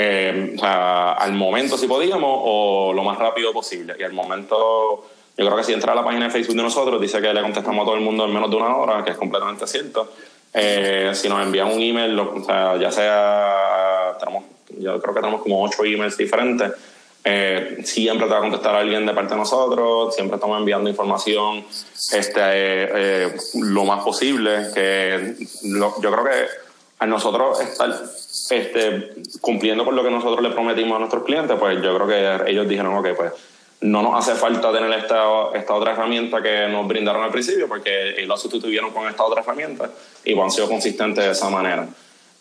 eh, o sea, al momento si podíamos o lo más rápido posible. Y al momento yo creo que si entra a la página de Facebook de nosotros dice que le contestamos a todo el mundo en menos de una hora que es completamente cierto. Eh, si nos envían un email o sea, ya sea tenemos, yo creo que tenemos como ocho emails diferentes eh, siempre te va a contestar alguien de parte de nosotros, siempre estamos enviando información este, eh, eh, lo más posible. Que yo creo que a nosotros estar este, cumpliendo con lo que nosotros le prometimos a nuestros clientes, pues yo creo que ellos dijeron, ok, pues no nos hace falta tener esta, esta otra herramienta que nos brindaron al principio, porque ellos lo sustituyeron con esta otra herramienta y pues, han sido consistentes de esa manera.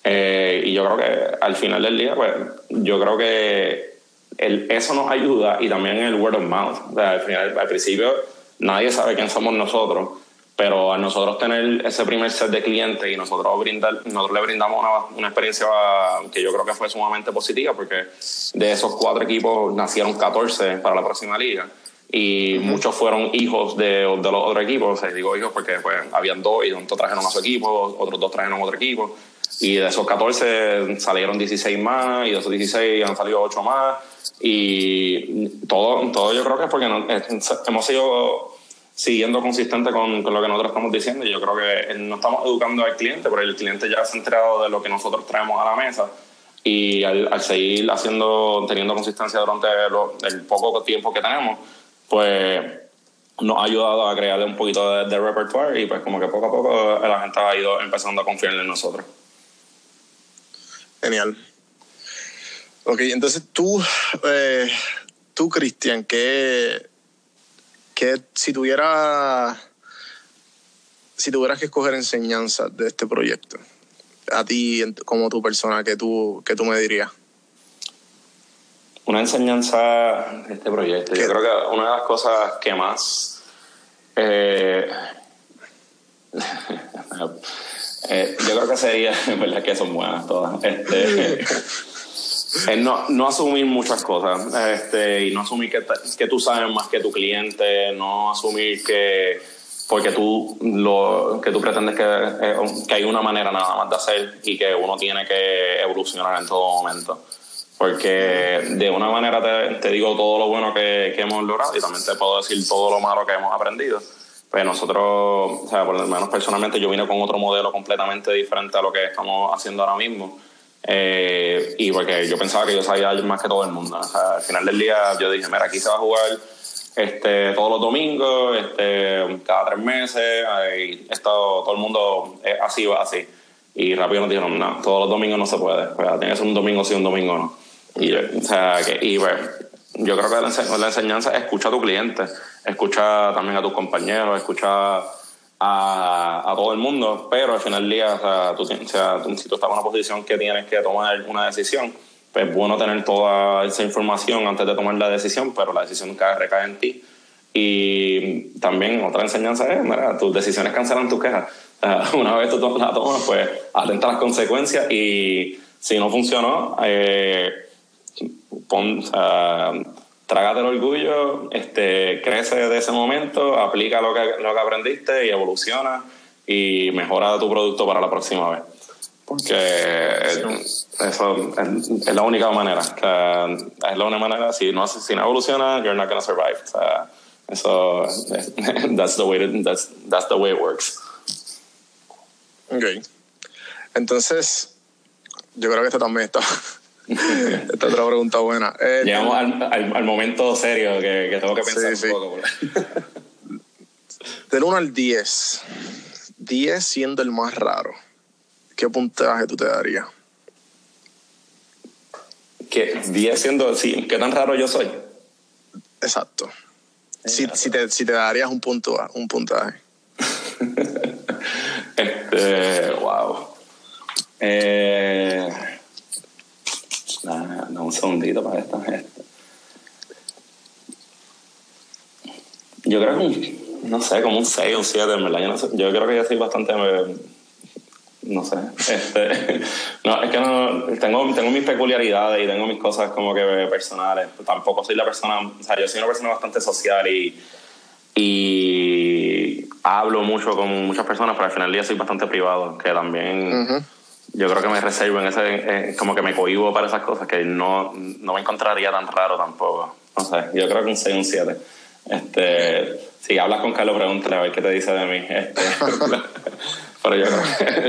y yo creo que al final del día, pues yo creo que el, eso nos ayuda y también el word of mouth. al, final, al principio nadie sabe quién somos nosotros, pero a nosotros tener ese primer set de clientes y nosotros, brindar, nosotros le brindamos una, una, experiencia que yo creo que fue sumamente positiva porque de esos cuatro equipos nacieron 14 para la próxima liga y muchos fueron hijos de, de, los otros equipos. O sea, digo hijos porque pues, habían dos y dos trajeron a su equipo, otros dos trajeron a otro equipo. Y de esos 14 salieron 16 más y de esos 16 han salido 8 más. Y todo, todo yo creo que es porque no, hemos sido siguiendo consistente con, con, lo que nosotros estamos diciendo. Y yo creo que no estamos educando al cliente, pero el cliente ya se ha enterado de lo que nosotros traemos a la mesa. Y al, seguir haciendo, teniendo consistencia durante el poco tiempo que tenemos, pues nos ha ayudado a crearle un poquito de, de, y pues como que poco a poco la gente ha ido empezando a confiar en nosotros. Genial. Ok, entonces tú, eh, tú Cristian, que, que si tuviera si tuvieras que escoger enseñanzas de este proyecto, a ti como tu persona, ¿qué tú, qué tú me dirías? Una enseñanza de este proyecto. Yo creo que una de las cosas que más... Eh, eh, yo creo que sería, en verdad que son buenas todas, este, es no, no, asumir muchas cosas este, y no asumir que, que tú sabes más que tu cliente, no asumir que porque tú lo que tú pretendes que, eh, que hay una manera nada más de hacer y que uno tiene que evolucionar en todo momento porque de una manera te, te digo todo lo bueno que, que, hemos logrado y también te puedo decir todo lo malo que hemos aprendido. Pues nosotros, o sea, por lo menos personalmente, yo vine con otro modelo completamente diferente a lo que estamos haciendo ahora mismo. Eh, y porque yo pensaba que yo sabía más que todo el mundo. O sea, al final del día yo dije, mira, aquí se va a jugar este, todos los domingos, este, cada tres meses, y esto, todo el mundo así va así. Y rápido nos dijeron, no, todos los domingos no se puede. Pues, tiene que ser un domingo sí, un domingo no. Y, o sea, que, y pues, yo creo que la, enseñanza es escuchar a tu cliente, escucha también a tus compañeros, escucha a, a, todo el mundo, pero al final del día, o sea, tú, o sea, si tú estás en una posición que tienes que tomar una decisión, pues es bueno tener toda esa información antes de tomar la decisión, pero la decisión cae, recae en ti. Y también otra enseñanza es, mira, tus decisiones cancelan tus quejas. Una vez tú la tomas, pues atenta a las consecuencias y si no funcionó, eh, pon, trágate el orgullo, este, crece de ese momento, aplica lo que, lo que aprendiste y evoluciona y mejora tu producto para la próxima vez. Porque eso es, la única manera. es la única manera. Si no, si no evoluciona, you're not going to survive. eso, that's the, way that's, that's the way it works. Ok. Entonces, yo creo que esto también está esta otra pregunta buena. Eh, Llegamos al, al, momento serio que, que tengo que pensar un poco. Del 1 al 10, 10 siendo el más raro, ¿qué puntaje tú te darías? ¿Qué? 10 siendo, sí, ¿qué tan raro yo soy? Exacto. Si, si, te, si te darías un, punto, un puntaje. este, wow. Eh, Un segundito para esta gente. Yo creo que no sé, como un 6 o un 7, en verdad. Yo, no sé, yo creo que yo soy bastante. No sé. Este, no, es que no, tengo, tengo mis peculiaridades y tengo mis cosas como que personales. Tampoco soy la persona. O sea, yo soy una persona bastante social y. Y hablo mucho con muchas personas, pero al final del día soy bastante privado, que también yo creo que me reservo en ese, eh, como que me cohibo para esas cosas que no, no me encontraría tan raro tampoco. No sé, yo creo que un 6, un 7. Este, si hablas con Carlos, pregúntale a ver qué te dice de mí. Este, pero yo,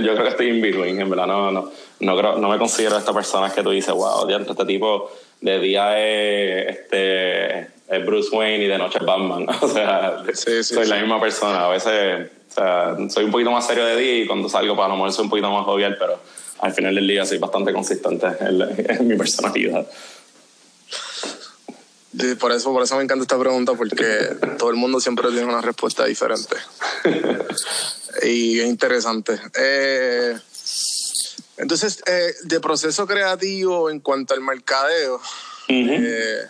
yo creo que estoy in between, en verdad. No, no, no, creo, no me considero esta persona que tú dices, wow, este tipo de día es, este, es Bruce Wayne y de noche es Batman. O sea, soy la misma persona. A veces sea, soy un poquito más serio de día y cuando salgo para lo mejor soy un poquito más jovial, pero al final del día soy bastante consistente en, mi personalidad. por eso, por eso me encanta esta pregunta, porque todo el mundo siempre tiene una respuesta diferente. y es interesante. Eh, entonces, eh, de proceso creativo en cuanto al mercadeo, eh,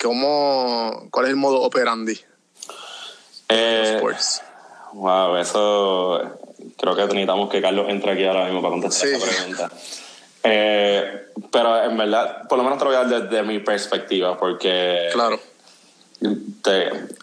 ¿cómo, ¿cuál es el modo operandi? Eh, Wow, eso creo que necesitamos que Carlos entre aquí ahora mismo para contestar esa pregunta. Eh, pero en verdad, por lo menos te lo voy a dar desde mi perspectiva, porque. Claro.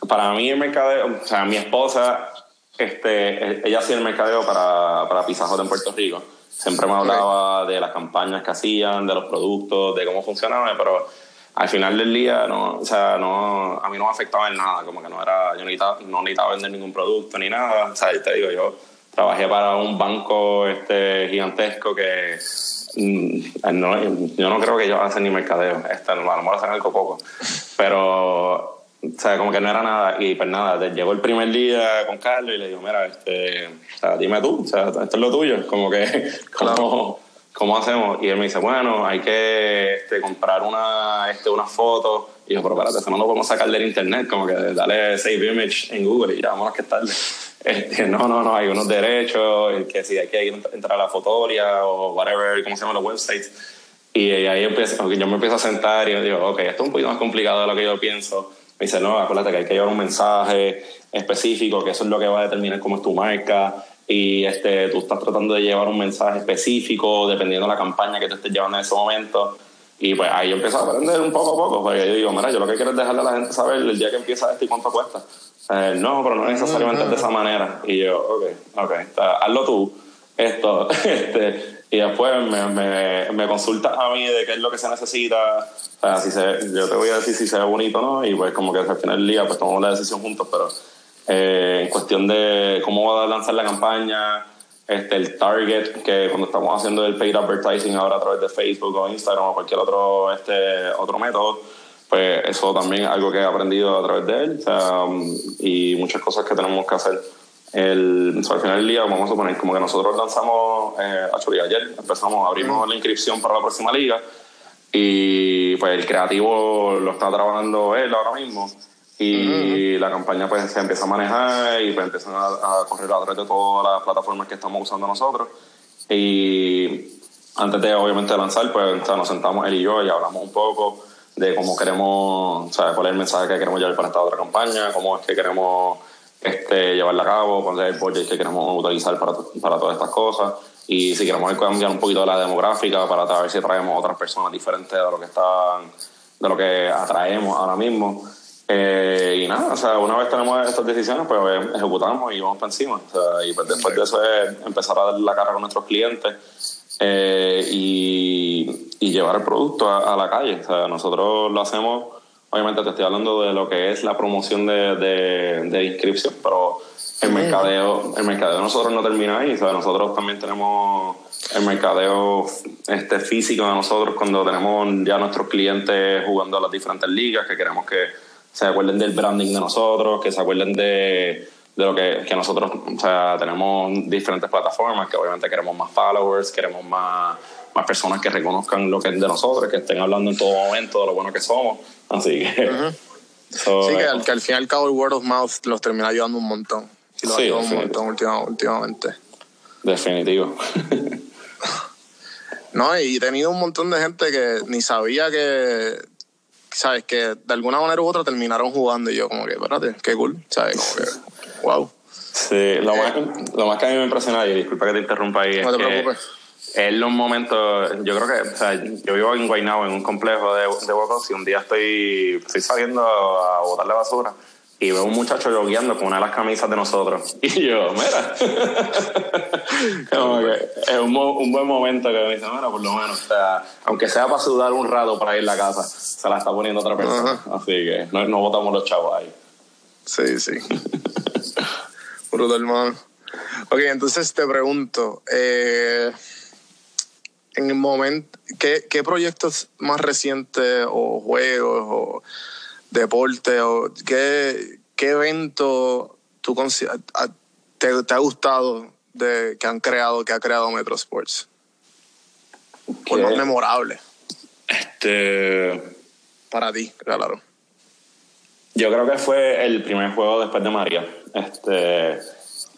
para mí, el mercadeo, o sea, mi esposa este, ella hacía el mercadeo para, para Pizza Hut en Puerto Rico. Siempre me hablaba de las campañas que hacían, de los productos, de cómo funcionaban, pero al final del día, no, o sea, no, a mí no me afectaba en nada, como que no era, yo necesitaba, no necesitaba vender ningún producto ni nada. O sea, te digo, yo trabajé para un banco este, gigantesco que mm, yo no creo que ellos hacen ni mercadeo, este, a lo mejor hacen algo poco, pero o sea, como que no era nada. Y pues nada, llegó el primer día con Carlos y le digo, mira, este, o sea, dime tú, o sea, esto es lo tuyo, como que, ¿cómo, ¿cómo hacemos? Y él me dice, bueno, hay que este, comprar una, este, una foto. Y yo, pero espérate, eso no lo podemos sacar del internet, como que dale save image en Google y ya, vámonos que tarde. Este, no, no, no, hay unos derechos, que si hay que entrar a la fotoria o whatever, ¿cómo se llaman los websites? Y ahí empiezo, yo me empiezo a sentar y yo digo, ok, esto es un poquito más complicado de lo que yo pienso me dice, no, acuérdate que hay que llevar un mensaje específico, que eso es lo que va a determinar cómo es tu marca. Y este, tú estás tratando de llevar un mensaje específico dependiendo de la campaña que tú estés llevando en ese momento. Y pues ahí yo empiezo a aprender un poco a poco, porque yo digo, mira, yo lo que quiero es dejarle a la gente saber el día que empieza esto y cuánto cuesta. Eh, no, pero no necesariamente de esa manera. Y yo, ok, ok, hazlo tú. Esto, este, y después me, me, me consultas a mí de qué es lo que se necesita. O sea, si se, yo te voy a decir si se ve bonito o no, y pues como que al final del día pues tomamos la decisión juntos, pero eh, en cuestión de cómo va a lanzar la campaña, este, el target, que cuando estamos haciendo el paid advertising ahora a través de Facebook o Instagram o cualquier otro, este, otro método, pues eso también es algo que he aprendido a través de él o sea, y muchas cosas que tenemos que hacer. El, al final del día, vamos a suponer, como que nosotros lanzamos, eh, ayer empezamos, abrimos la inscripción para la próxima liga y pues el creativo lo está trabajando él ahora mismo y la campaña pues se empieza a manejar y pues empiezan a, correr a través de todas las plataformas que estamos usando nosotros. Y antes de obviamente lanzar pues nos sentamos él y yo y hablamos un poco de cómo queremos, o sea, cuál es el mensaje que queremos llevar para esta otra campaña, cómo es que queremos este, llevarla a cabo, cuál es el budget que queremos utilizar para, para todas estas cosas. Y si queremos cambiar un poquito la demográfica para ver si traemos otras personas diferentes de lo que están de lo que atraemos ahora mismo eh, y nada, o sea, una vez tenemos estas decisiones, pues ejecutamos y vamos para encima. O sea, y pues después de eso es empezar a dar la cara con nuestros clientes eh, y, y, llevar el producto a, a, la calle. O sea, nosotros lo hacemos Obviamente te estoy hablando de lo que es la promoción de, de, inscripción, pero el mercadeo, el mercadeo de nosotros no termina ahí. O nosotros también tenemos el mercadeo este, físico de nosotros cuando tenemos ya nuestros clientes jugando a las diferentes ligas, que queremos que se acuerden del branding de nosotros, que se acuerden de, de lo que, que, nosotros, o sea, tenemos diferentes plataformas, que obviamente queremos más followers, queremos más, más personas que reconozcan lo que es de nosotros, que estén hablando en todo momento de lo bueno que somos. Así que. sí, que al, que al, fin y al cabo el word of mouth los termina ayudando un montón. Y los sí, ayuda un montón últimamente. Definitivo. no, y he tenido un montón de gente que ni sabía que. ¿Sabes? Que de alguna manera u otra terminaron jugando y yo, como que, espérate, qué cool. ¿Sabes? Como que, wow. Sí, lo, más, lo más que a mí me impresiona, y disculpa que te interrumpa ahí. No te preocupes es los momentos, yo creo que, o sea, yo vivo en Guaynabo, en un complejo de, de y un día estoy, estoy saliendo a botarle basura y veo un muchacho yogueando con una de las camisas de nosotros. Y yo, mira, como que es un, un, buen momento que me dice, mira, por lo menos, o sea, aunque sea para sudar un rato para ir a la casa, se la está poniendo otra persona. Así que no, no botamos los chavos ahí. Sí, sí. Brutal, hermano. Ok, entonces te pregunto, eh, en el momento, ¿qué, ¿qué, proyectos más recientes o juegos o deporte o qué, qué evento tú te, te, ha gustado de que han creado, que ha creado Metro Sports? ¿Cuál más memorable? Este. Para ti, claro. Yo creo que fue el primer juego después de María. Este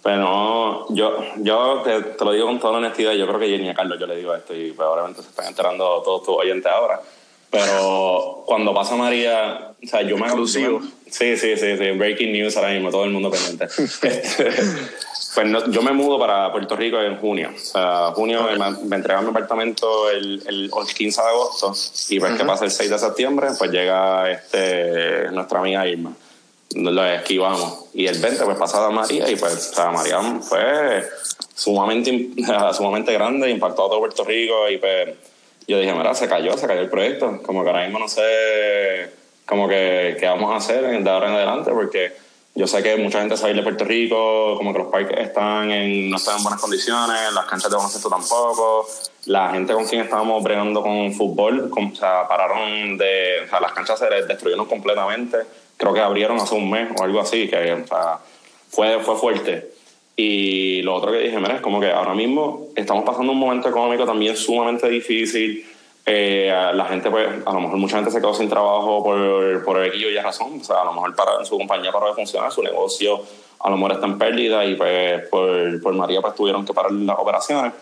pero yo, yo te, lo digo con toda honestidad, yo creo que ni a Carlos yo le digo esto y probablemente se están enterando todos tus oyentes ahora. Pero cuando pasa María, o sea, yo me... Exclusivo. Sí, sí, sí, sí, breaking news ahora mismo, todo el mundo pendiente. Este, pues yo me mudo para Puerto Rico en junio. O sea, junio me, entregan mi apartamento el, el, 15 de agosto y pues que pasa el 6 de septiembre, pues llega este, nuestra amiga Irma. lo esquivamos. Y el 20 pues pasaba María y pues o sea, María fue sumamente, sumamente grande, impactó a todo Puerto Rico y pues yo dije, mira, se cayó, se cayó el proyecto. Como que ahora mismo no sé como que qué vamos a hacer de ahora en adelante porque yo sé que mucha gente sabe de Puerto Rico, como que los parques están en, no están en buenas condiciones, las canchas de baloncesto tampoco, la gente con quien estábamos bregando con fútbol, o sea, pararon de, o sea, las canchas se destruyeron completamente, creo que abrieron hace un mes o algo así, que o sea, fue, fue fuerte. Y lo otro que dije, mira, es como que ahora mismo estamos pasando un momento económico también sumamente difícil, eh, la gente, pues, a lo mejor mucha gente se quedó sin trabajo por, por el y razón. O sea, a lo mejor para, su compañía paró de funcionar, su negocio a lo mejor está en pérdida y pues por, por María pues tuvieron que parar las operaciones.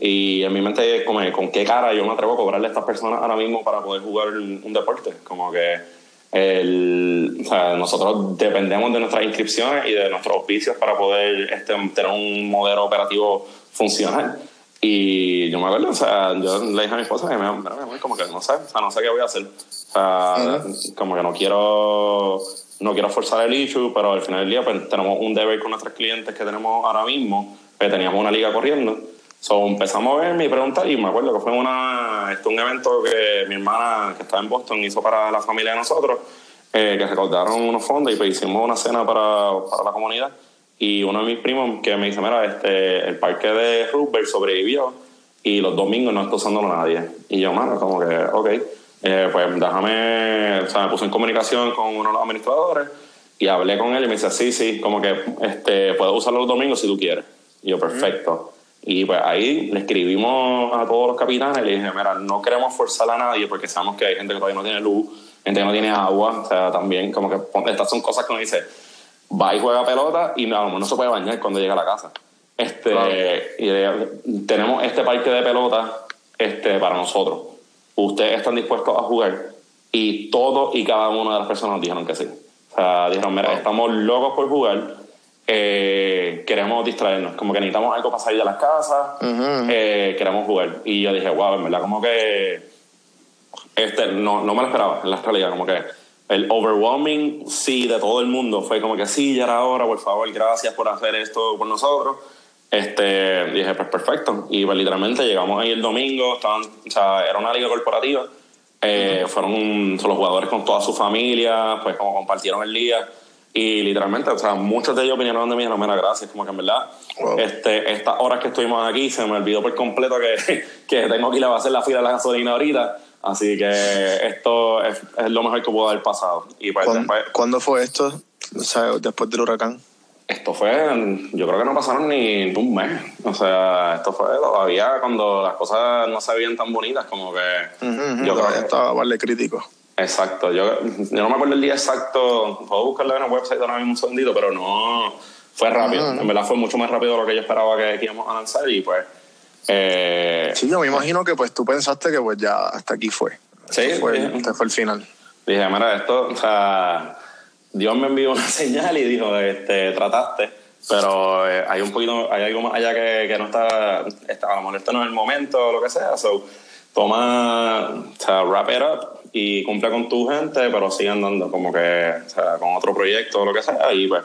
Y en mi mente, como, ¿con qué cara yo me atrevo a cobrarle a estas personas ahora mismo para poder jugar un deporte? Como que el, o sea, nosotros dependemos de nuestras inscripciones y de nuestros auspicios para poder este, tener un modelo operativo funcional. Y yo me acuerdo, o sea, yo le dije a mi esposa que me, me, como que no sé, o sea, no sé qué voy a hacer. O sea, como que no quiero, no quiero forzar el issue, pero al final del día pues tenemos un deber con nuestros clientes que tenemos ahora mismo, que teníamos una liga corriendo. So, empezamos a verme y preguntar, y me acuerdo que fue una, un evento que mi hermana, que estaba en Boston, hizo para la familia de nosotros, eh, que recaudaron unos fondos y pues hicimos una cena para, para la comunidad. Y uno de mis primos que me dice, mira, este, el parque de Rupert sobrevivió y los domingos no está usándolo nadie. Y yo, mano, como que, ok, eh, pues déjame, o sea, me puse en comunicación con uno de los administradores y hablé con él y me dice, sí, sí, como que este, puedes usarlo los domingos si tú quieres. Y yo, perfecto. Y pues ahí le escribimos a todos los capitanes y le dije, mira, no queremos forzar a nadie porque sabemos que hay gente que todavía no tiene luz, gente que no tiene agua, o sea, también como que estas son cosas que uno dice, va y juega pelota y no, no se puede bañar cuando llega a la casa. Este, y tenemos este parque de pelota este, para nosotros. Ustedes están dispuestos a jugar y todos y cada una de las personas dijeron que sí. O sea, dijeron, mira, estamos locos por jugar, eh, queremos distraernos, como que necesitamos algo para salir de las casas, eh, queremos jugar. Y yo dije, wow, en verdad, como que este, no, no me lo esperaba en la realidad, como que el overwhelming sí de todo el mundo fue como que sí, ya era hora, por favor, gracias por hacer esto por nosotros. Este, dije, pues perfecto. Y pues literalmente llegamos ahí el domingo, estaban, o sea, era una liga corporativa. Eh, fueron los jugadores con toda su familia, pues como compartieron el día. Y literalmente, o sea, muchos de ellos vinieron de mí y dijeron, mira, gracias, como que en verdad, este, estas horas que estuvimos aquí se me olvidó por completo que, que tengo que ir a hacer la fila de la gasolina ahorita Así que esto es, lo mejor que pudo haber pasado. Y pues ¿Cuándo, fue esto? O sea, después del huracán. Esto fue, yo creo que no pasaron ni un mes. O sea, esto fue todavía cuando las cosas no se veían tan bonitas, como que. yo creo que estaba vale crítico. Exacto. Yo, yo no me acuerdo el día exacto. Puedo buscarlo en el website ahora mismo un segundito, pero no. Fue rápido. En verdad fue mucho más rápido de lo que yo esperaba que, que íbamos a lanzar y pues eh, sí, yo me imagino que pues tú pensaste que pues ya hasta aquí fue. Sí. Fue, este fue el final. Dije, mira, esto, o sea, Dios me envió una señal y dijo, este, trataste, pero eh, hay un poquito, hay algo más allá que, que no está, está, a lo mejor esto no es el momento o lo que sea, so, toma, o sea, wrap it up y cumple con tu gente, pero sigue andando como que, o sea, con otro proyecto o lo que sea, y pues,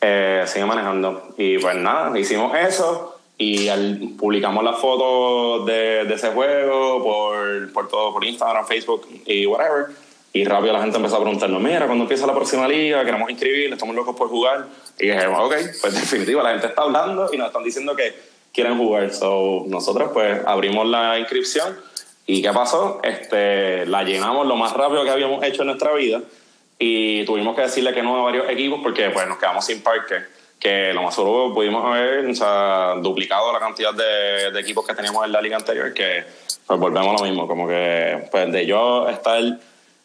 eh, sigue manejando. Y pues nada, hicimos eso y al, publicamos las fotos de, de, ese juego por, por todo, por Instagram, Facebook y whatever. Y rápido la gente empezó a preguntarnos, mira, cuando empieza la próxima liga, queremos inscribir, estamos locos por jugar. Y dije, ok, pues definitivo, la gente está hablando y nos están diciendo que quieren jugar. So, nosotros pues abrimos la inscripción y ¿qué pasó? Este, la llenamos lo más rápido que habíamos hecho en nuestra vida y tuvimos que decirle que no a varios equipos porque pues nos quedamos sin parque que lo más seguro pudimos haber o sea, duplicado la cantidad de, de, equipos que teníamos en la liga anterior, que pues volvemos a lo mismo, como que pues de yo estar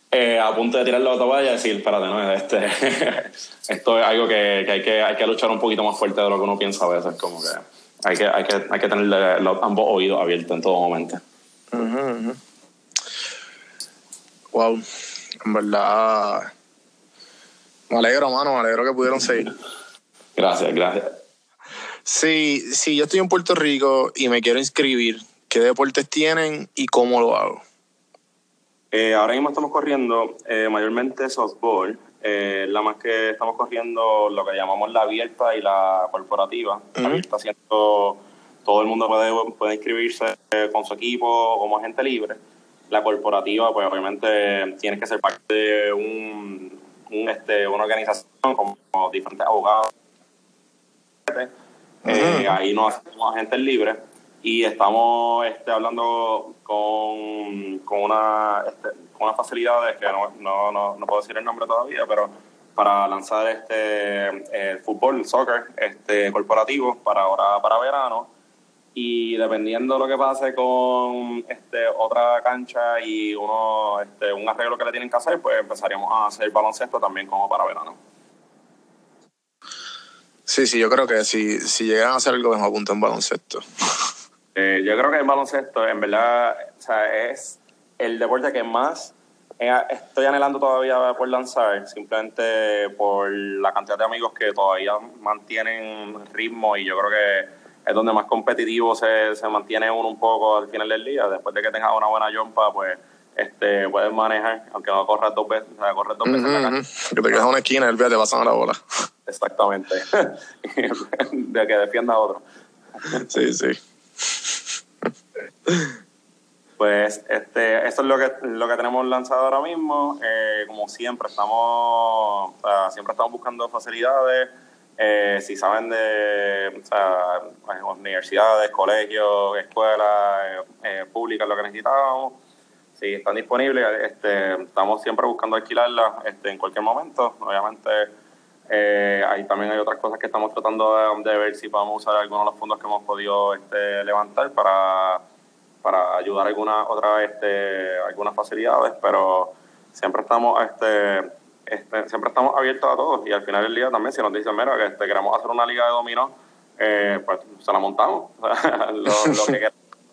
eh, a punto de tirar la toalla y decir, espérate, no, este, esto es algo que, que, hay que hay que luchar un poquito más fuerte de lo que uno piensa a veces, como que hay que, hay que, hay que tener los, ambos oídos abiertos en todo momento. Wow, en verdad, me alegro, mano, me alegro que pudieron seguir. Gracias, gracias. Si, si yo estoy en Puerto Rico y me quiero inscribir, ¿qué deportes tienen y cómo lo hago? Eh, ahora mismo estamos corriendo eh, mayormente softball. eh, la más que estamos corriendo lo que llamamos la abierta y la corporativa. La abierta siendo todo el mundo puede, puede inscribirse eh, con su equipo como agente libre. La corporativa, pues obviamente tienes que ser parte de un, este, una organización como, diferentes abogados. Eh, ahí nos hacemos agentes libres y estamos este, hablando con, con una este, con unas facilidades que no, no, no, no, puedo decir el nombre todavía, pero para lanzar este el fútbol, el soccer, este corporativo para ahora para verano y dependiendo de lo que pase con este otra cancha y uno este, un arreglo que le tienen que hacer, pues empezaríamos a hacer baloncesto también como para verano. Sí, sí, yo creo que si, si llegan a hacer algo, me apunto en baloncesto. Eh, yo creo que el baloncesto, en verdad, o sea, es el deporte que más estoy anhelando todavía por lanzar, simplemente por la cantidad de amigos que todavía mantienen ritmo y yo creo que es donde más competitivo se, se mantiene uno un poco al final del día. Después de que tengas una buena jumpa, pues este, puedes manejar, aunque no corras dos veces, o sea, corres dos veces en la cancha. Que te quedas en una esquina el te pasan a la bola. Exactamente. de que defienda a otro. sí, sí. Pues este, esto es lo que, lo que tenemos lanzado ahora mismo. Eh, como siempre, estamos, siempre estamos buscando facilidades. Eh, si saben de o sea, universidades, colegios, escuelas eh, públicas, lo que necesitamos, si están disponibles, este, estamos siempre buscando alquilarlas este, en cualquier momento. Obviamente, ahí también hay otras cosas que estamos tratando de, de, ver si podemos usar algunos de los fondos que hemos podido este, levantar para para ayudar a alguna otra este, algunas facilidades, pero siempre estamos este, este, siempre estamos abiertos a todos y al final del día también si nos dicen mira que este, queremos hacer una liga de dominó eh, pues se la montamos. Lo, que,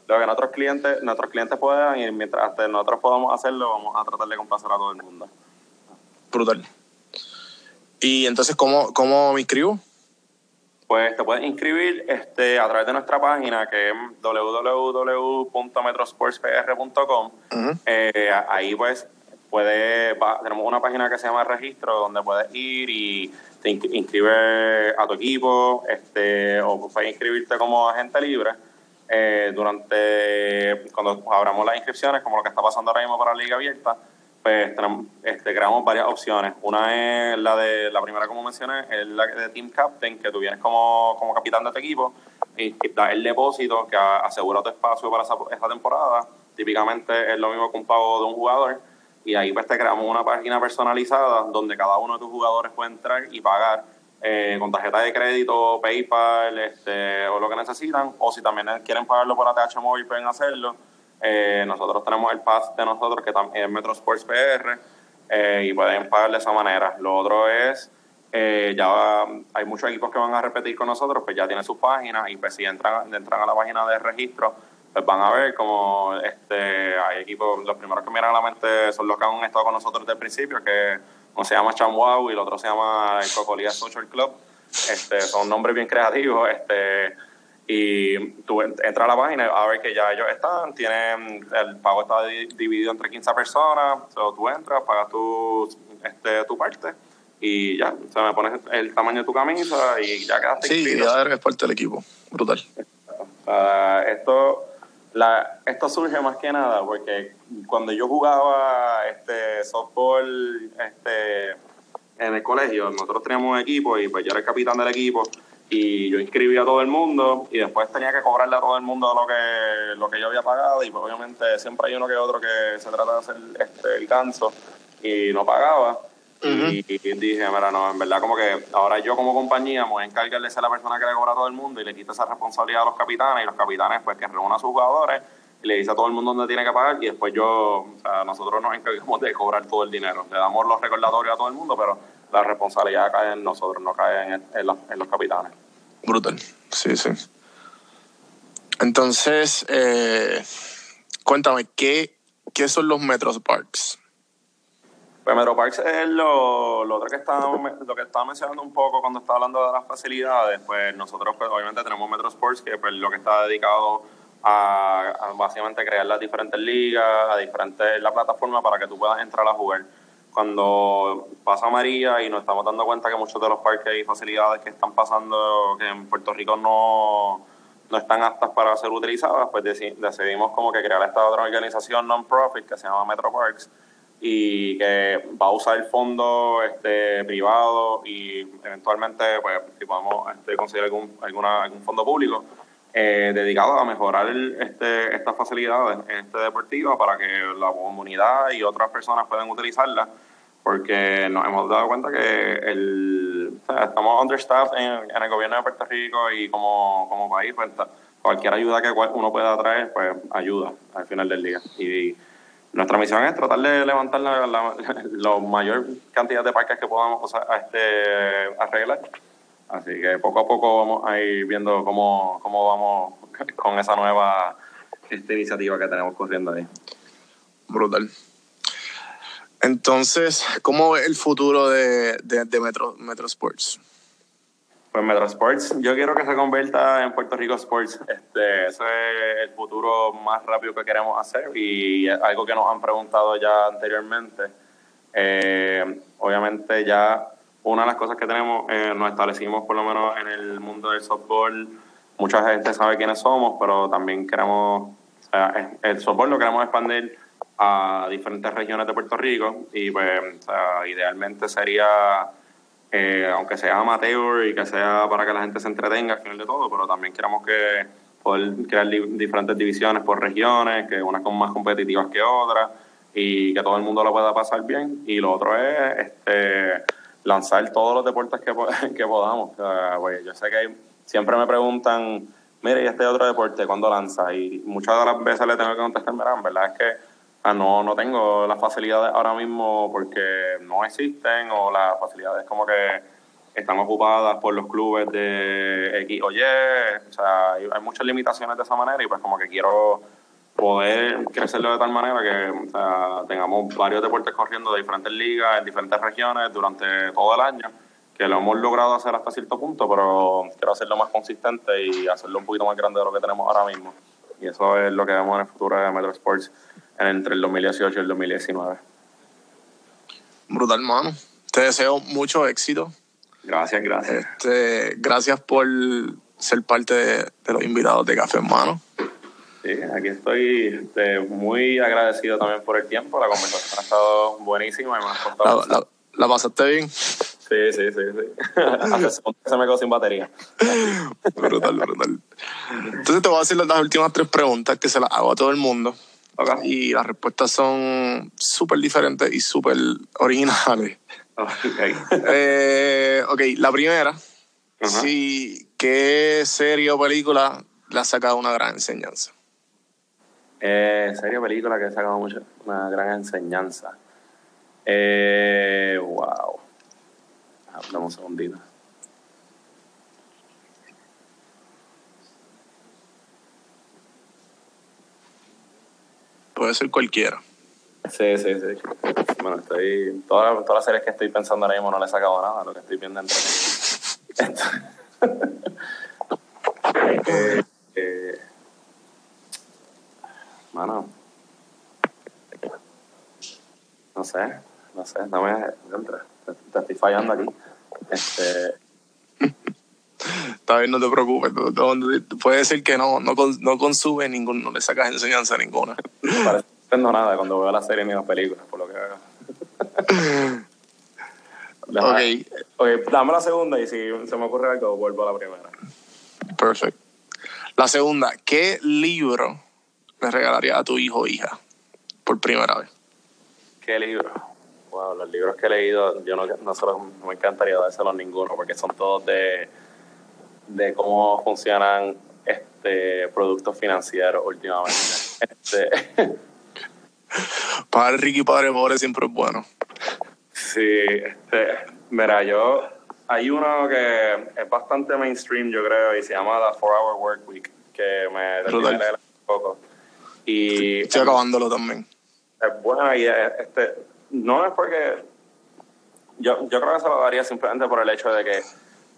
lo, que, nuestros clientes nuestros clientes puedan y mientras nosotros podamos hacerlo vamos a tratar de complacer a todo el mundo. Brutal. Y entonces cómo, cómo me inscribo pues te puedes inscribir este, a través de nuestra página que es www.metrosportspr.com. Eh, ahí pues puede, tenemos una página que se llama registro donde puedes ir y te inscribes a tu equipo este, o puedes inscribirte como agente libre. Eh, durante cuando abramos las inscripciones, como lo que está pasando ahora mismo para la Liga Abierta, pues tenemos, este, creamos varias opciones. Una es la de, la primera como mencioné, es la de Team Captain, que tú vienes como, como capitán de tu equipo y, das el depósito que asegura tu espacio para esa, esa, temporada. Típicamente es lo mismo que un pago de un jugador. Y ahí pues te creamos una página personalizada donde cada uno de tus jugadores puede entrar y pagar eh, con tarjeta de crédito, PayPal, este, o lo que necesitan. O si también quieren pagarlo por ATH móvil, pueden hacerlo eh, nosotros tenemos el pass de nosotros que también es Metro Sports PR eh, y pueden pagar de esa manera. Lo otro es, ya hay muchos equipos que van a repetir con nosotros, pues ya tienen sus páginas y pues si entran a la página de registro, pues van a ver como este, hay equipos, los primeros que miran a la mente son los que han estado con nosotros desde el principio, que uno se llama Chamwau y el otro se llama el Cocolía Social Club. Este, son nombres bien creativos. Este, y tú entras a la página a ver que ya ellos están, tienen, el pago está dividido entre 15 personas, o tú entras, pagas tu, este, tu parte y ya, se me pones el tamaño de tu camisa y ya quedaste Sí, ya eres parte del equipo, brutal. esto, la, esto surge más que nada porque cuando yo jugaba este softball este, en el colegio, nosotros teníamos un equipo y pues yo era el capitán del equipo y yo inscribí a todo el mundo y después tenía que cobrarle a todo el mundo lo que lo que yo había pagado y pues obviamente siempre hay uno que otro que se trata de hacer este, el canso y no pagaba y, dije, mira, no, en verdad como que ahora yo como compañía me voy a encargar de ser la persona que le cobra a todo el mundo y le quito esa responsabilidad a los capitanes y los capitanes pues que reúnan a sus jugadores y le dice a todo el mundo dónde tiene que pagar y después yo, o sea, nosotros nos encargamos de cobrar todo el dinero. Le damos los recordatorios a todo el mundo, pero la responsabilidad cae en nosotros, no cae en, los, en los, capitanes. Brutal, sí, sí. Entonces, eh, cuéntame, ¿qué, ¿qué son los Metro Parks? Pues Metro Parks es lo, lo otro que estaba, lo que estaba mencionando un poco cuando estaba hablando de las facilidades. Pues nosotros pues, obviamente tenemos Metro Sports, que pues lo que está dedicado a, básicamente crear las diferentes ligas, a diferentes la plataforma para que tú puedas entrar a jugar. cuando pasa María y nos estamos dando cuenta que muchos de los parques y facilidades que están pasando, que en Puerto Rico no, no están aptas para ser utilizadas, pues decidimos como que crear esta otra organización non-profit que se llama Metro Parks y que va a usar el fondo este, privado y eventualmente, pues, si podemos este, conseguir algún, alguna, algún fondo público eh, dedicado a mejorar este, estas facilidades este deportivo para que la comunidad y otras personas puedan utilizarlas porque nos hemos dado cuenta que el, estamos understaffed en, en, el gobierno de Puerto Rico y como, como país, pues, cualquier ayuda que uno pueda traer, pues ayuda al final del día. Y, nuestra misión es tratar de levantar la, la, mayor cantidad de parques que podamos este, arreglar. Así que poco a poco vamos a ir viendo cómo, cómo vamos con esa nueva esta iniciativa que tenemos corriendo ahí. Brutal. Entonces, ¿cómo es el futuro de, de, Metro, Metro Sports? Pues Metro Sports, yo quiero que se convierta en Puerto Rico Sports. Este, ese es el futuro más rápido que queremos hacer y algo que nos han preguntado ya anteriormente. Eh, obviamente ya una de las cosas que tenemos, eh, nos establecimos por lo menos en el mundo del softball. Mucha gente sabe quiénes somos, pero también queremos, sea, el softball lo queremos expandir a diferentes regiones de Puerto Rico y pues idealmente sería, eh, aunque sea amateur y que sea para que la gente se entretenga al final de todo, pero también queremos que poder crear diferentes divisiones por regiones, que unas son más competitivas que otras y que todo el mundo lo pueda pasar bien. Y lo otro es este, lanzar todos los deportes que, podamos. Pues, yo sé que siempre me preguntan, mire, ¿y este otro deporte cuándo lanza? Y muchas de las veces le tengo que contestar, en verdad es que Ah, no, no tengo las facilidades ahora mismo porque no existen o las facilidades como que están ocupadas por los clubes de X o Y. O sea, hay, muchas limitaciones de esa manera y pues como que quiero poder crecerlo de tal manera que tengamos varios deportes corriendo de diferentes ligas en diferentes regiones durante todo el año, que lo hemos logrado hacer hasta cierto punto, pero quiero hacerlo más consistente y hacerlo un poquito más grande de lo que tenemos ahora mismo. Y eso es lo que vemos en el futuro de Metro Sports entre el 2018 y el 2019. Brutal, mano. Te deseo mucho éxito. Gracias, gracias. Este, gracias por ser parte de, los invitados de Café Hermano. Sí, aquí estoy este, muy agradecido también por el tiempo. La conversación ha estado buenísima y me ha costado. La, la, pasaste bien? Sí, sí, sí. sí. se me quedó sin batería. brutal, brutal. Entonces te voy a hacer las últimas tres preguntas que se las hago a todo el mundo. Y las respuestas son súper diferentes y súper originales. Okay. eh, ok, la primera. ¿Qué serie o película le ha sacado una gran enseñanza? Eh, serie o película que ha sacado mucho, una gran enseñanza. Eh, wow. Dame un segundito. Puede ser cualquiera. Sí, sí, sí. Bueno, estoy. Todas, todas las series que estoy pensando ahora mismo no le he sacado nada, lo que estoy viendo entre eh, eh, mano. No sé, no sé, no me. Te, te estoy fallando aquí. Este. Está bien, no te preocupes. Puede ser que no, no, no consume ningún, no le sacas enseñanza ninguna. No nada cuando veo la serie ni las películas, por lo que veo. ok. Ok, dame la segunda y si se me ocurre algo, vuelvo a la primera. Perfecto. La segunda, ¿qué libro le regalaría a tu hijo o hija por primera vez? ¿Qué libro? Wow, los libros que he leído, yo no, no, solo, no me encantaría dárselos ninguno porque son todos de de cómo funcionan este productos financieros últimamente. este. Padre Ricky, padre pobre siempre es bueno. Sí, este, mira, yo hay uno que es bastante mainstream, yo creo, y se llama The Four Hour Work Week, que me terminé un poco. Y estoy acabándolo también. Es buena idea. Este, no es porque yo, yo creo que se lo daría simplemente por el hecho de que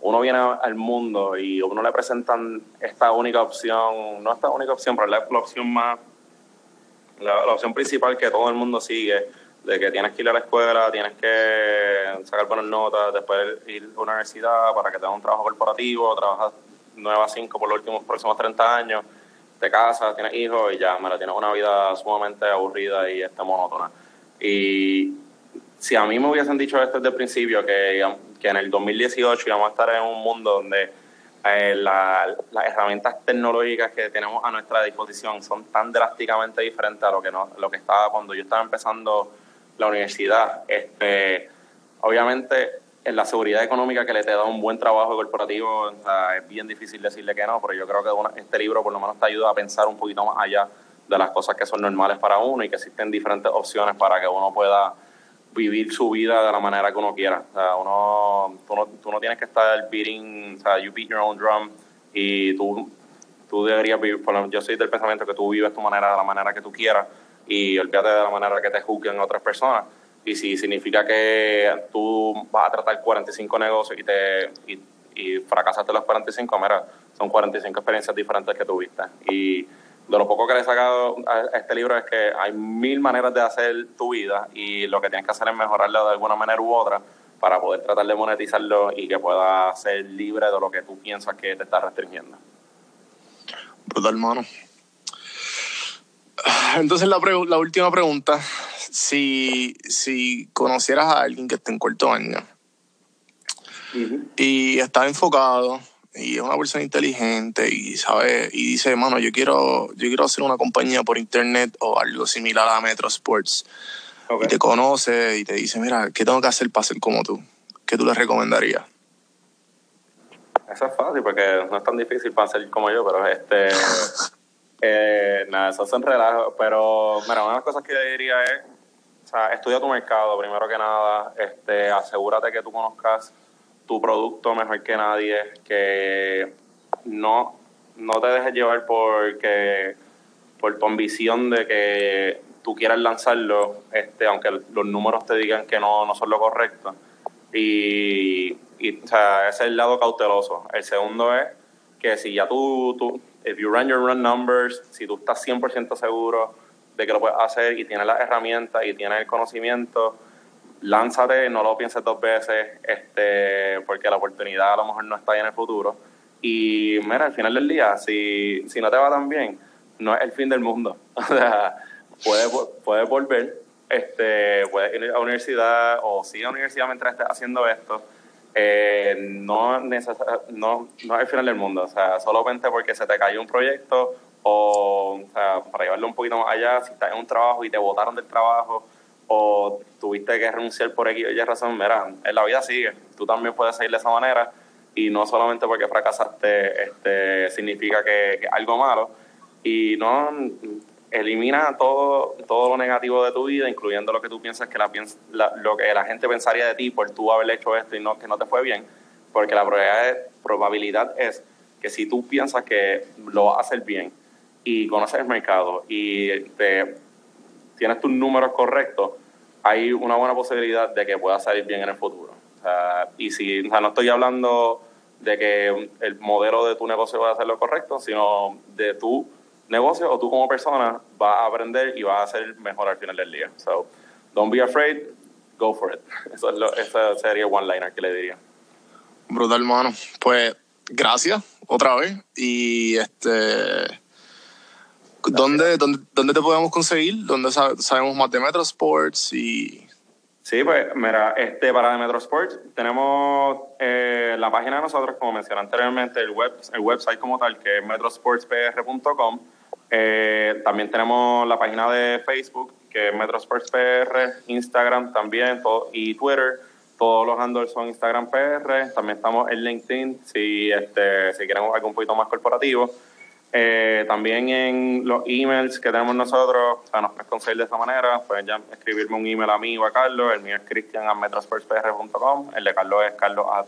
uno viene al mundo y uno le presentan esta única opción, no esta única opción, pero la, opción más, la, opción principal que todo el mundo sigue de que tienes que ir a la escuela, tienes que sacar buenas notas, después ir a una universidad para que tengas un trabajo corporativo, trabajas 9 a 5 por los últimos próximos 30 años, te casas, tienes hijos y ya, me la tienes una vida sumamente aburrida y este, monótona. Y si a mí me hubiesen dicho esto desde el principio, que, en el 2018 íbamos a estar en un mundo donde eh, las herramientas tecnológicas que tenemos a nuestra disposición son tan drásticamente diferentes a lo que, lo que estaba cuando yo estaba empezando la universidad. Este, obviamente, en la seguridad económica que le te da un buen trabajo corporativo, es bien difícil decirle que no, pero yo creo que este libro por lo menos te ayuda a pensar un poquito más allá de las cosas que son normales para uno y que existen diferentes opciones para que uno pueda vivir su vida de la manera que uno quiera. O sea, uno, tú, no, tú no tienes que estar beating, o sea, you beat your own drum y tú, tú deberías vivir, yo soy del pensamiento que tú vives tu manera de la manera que tú quieras y olvídate de la manera que te juzguen otras personas. Y si significa que tú vas a tratar 45 negocios y, te, y, y fracasaste los 45, mira, son 45 experiencias diferentes que tuviste. Y de lo poco que le he sacado a este libro es que hay mil maneras de hacer tu vida y lo que tienes que hacer es mejorarlo de alguna manera u otra para poder tratar de monetizarlo y que pueda ser libre de lo que tú piensas que te está restringiendo. Brutal, hermano. Entonces la, la última pregunta, si, si conocieras a alguien que esté en cuarto año y está enfocado y es una persona inteligente y sabe y dice, mano, yo quiero yo quiero hacer una compañía por internet o algo similar a Metro Sports. Y te conoce y te dice, mira, ¿qué tengo que hacer para ser como tú? ¿Qué tú le recomendarías? Eso es fácil porque no es tan difícil para ser como yo, pero este eh, nada, eso son relajos, pero mira, una de las cosas que yo diría es, o sea, estudia tu mercado primero que nada, este, asegúrate que tú conozcas tu producto mejor que nadie, que no, no te dejes llevar porque, por tu ambición de que tú quieras lanzarlo, este, aunque los números te digan que no, no son lo correcto. Y, y o sea, ese es el lado cauteloso. El segundo es que si ya tú, tú if you run your run numbers, si tú estás 100% seguro de que lo puedes hacer y tienes las herramientas y tienes el conocimiento, lánzate, no lo pienses dos veces, este, porque la oportunidad a lo mejor no está ahí en el futuro. Y mira, al final del día, si, si no te va tan bien, no es el fin del mundo. O sea, puedes, puedes volver, este, puedes ir a la universidad o sigue a la universidad mientras estés haciendo esto. Eh, no, no, no es el final del mundo. O sea, solamente porque se te cayó un proyecto o, o sea, para llevarlo un poquito más allá, si estás en un trabajo y te botaron del trabajo o tuviste que renunciar por X o Y razón, mira, en la vida sigue. Tú también puedes seguir de esa manera y no solamente porque fracasaste este, significa que, es algo malo. Y no elimina todo, todo lo negativo de tu vida, incluyendo lo que tú piensas que la, lo que la gente pensaría de ti por tú haber hecho esto y no que no te fue bien, porque la probabilidad probabilidad es que si tú piensas que lo vas a hacer bien y conoces el mercado y te, tienes tus números correctos, hay una buena posibilidad de que pueda salir bien en el futuro. y si no estoy hablando de que el modelo de tu negocio va a hacer lo correcto, sino de tu negocio o tú como persona vas a aprender y vas a hacer mejor al final del día. So, don't be afraid, go for it. Eso, es lo, ese sería one liner que le diría. Brutal, hermano. Pues gracias otra vez y este ¿Dónde, dónde, dónde, te podemos conseguir? ¿Dónde sabemos más de Metro Sports? Y... Sí, pues mira, este, para Metro Sports tenemos eh, la página de nosotros, como mencioné anteriormente, el, web, el website como tal, que es metrosportspr.com. Eh, también tenemos la página de Facebook, que es MetroSportsPR, Instagram también y Twitter. Todos los handles son Instagram PR. También estamos en LinkedIn si, este, si quieren algo un poquito más corporativo. Eh, también en los emails que tenemos nosotros, o sea, nos puedes conseguir de esa manera, pueden ya escribirme un email a mí o a Carlos, el mío es cristian a el de Carlos es carlos a.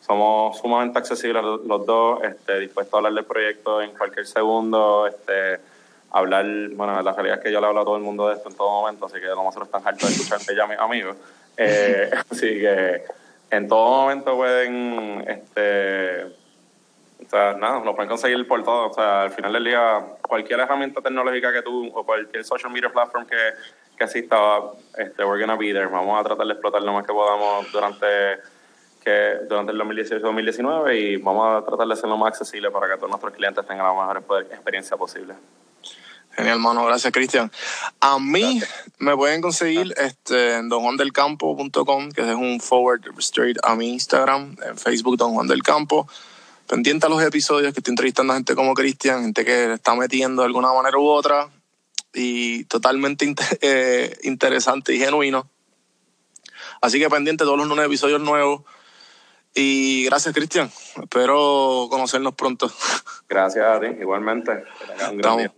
Somos sumamente accesibles los dos, este, dispuestos a hablar del proyecto en cualquier segundo, este, hablar, bueno, la realidad es que yo le hablo a todo el mundo de esto en todo momento, así que no nosotros están hartos de escucharte ya mis amigos. Eh, así que en todo momento pueden este, O sea, nada, lo pueden conseguir por todo. O sea, al final del día, cualquier herramienta tecnológica que tú, o cualquier social media platform que, que exista, este, we're gonna be there. Vamos a tratar de explotar lo más que podamos durante que durante el 2018-2019 y vamos a tratar de ser lo más accesible para que todos nuestros clientes tengan la mejor experiencia posible. Genial, hermano. Gracias, Cristian. A mí me pueden conseguir este, en donjuandelcampo.com, que es un forward straight a mi Instagram, en Facebook Don Juan del Campo. Pendiente a los episodios que estoy entrevistando a gente como Cristian, gente que le está metiendo de alguna manera u otra y totalmente eh, interesante y genuino. Así que pendiente todos los lunes episodios nuevos. Y gracias, Cristian. Espero conocernos pronto. Gracias a ti, igualmente. Un gran.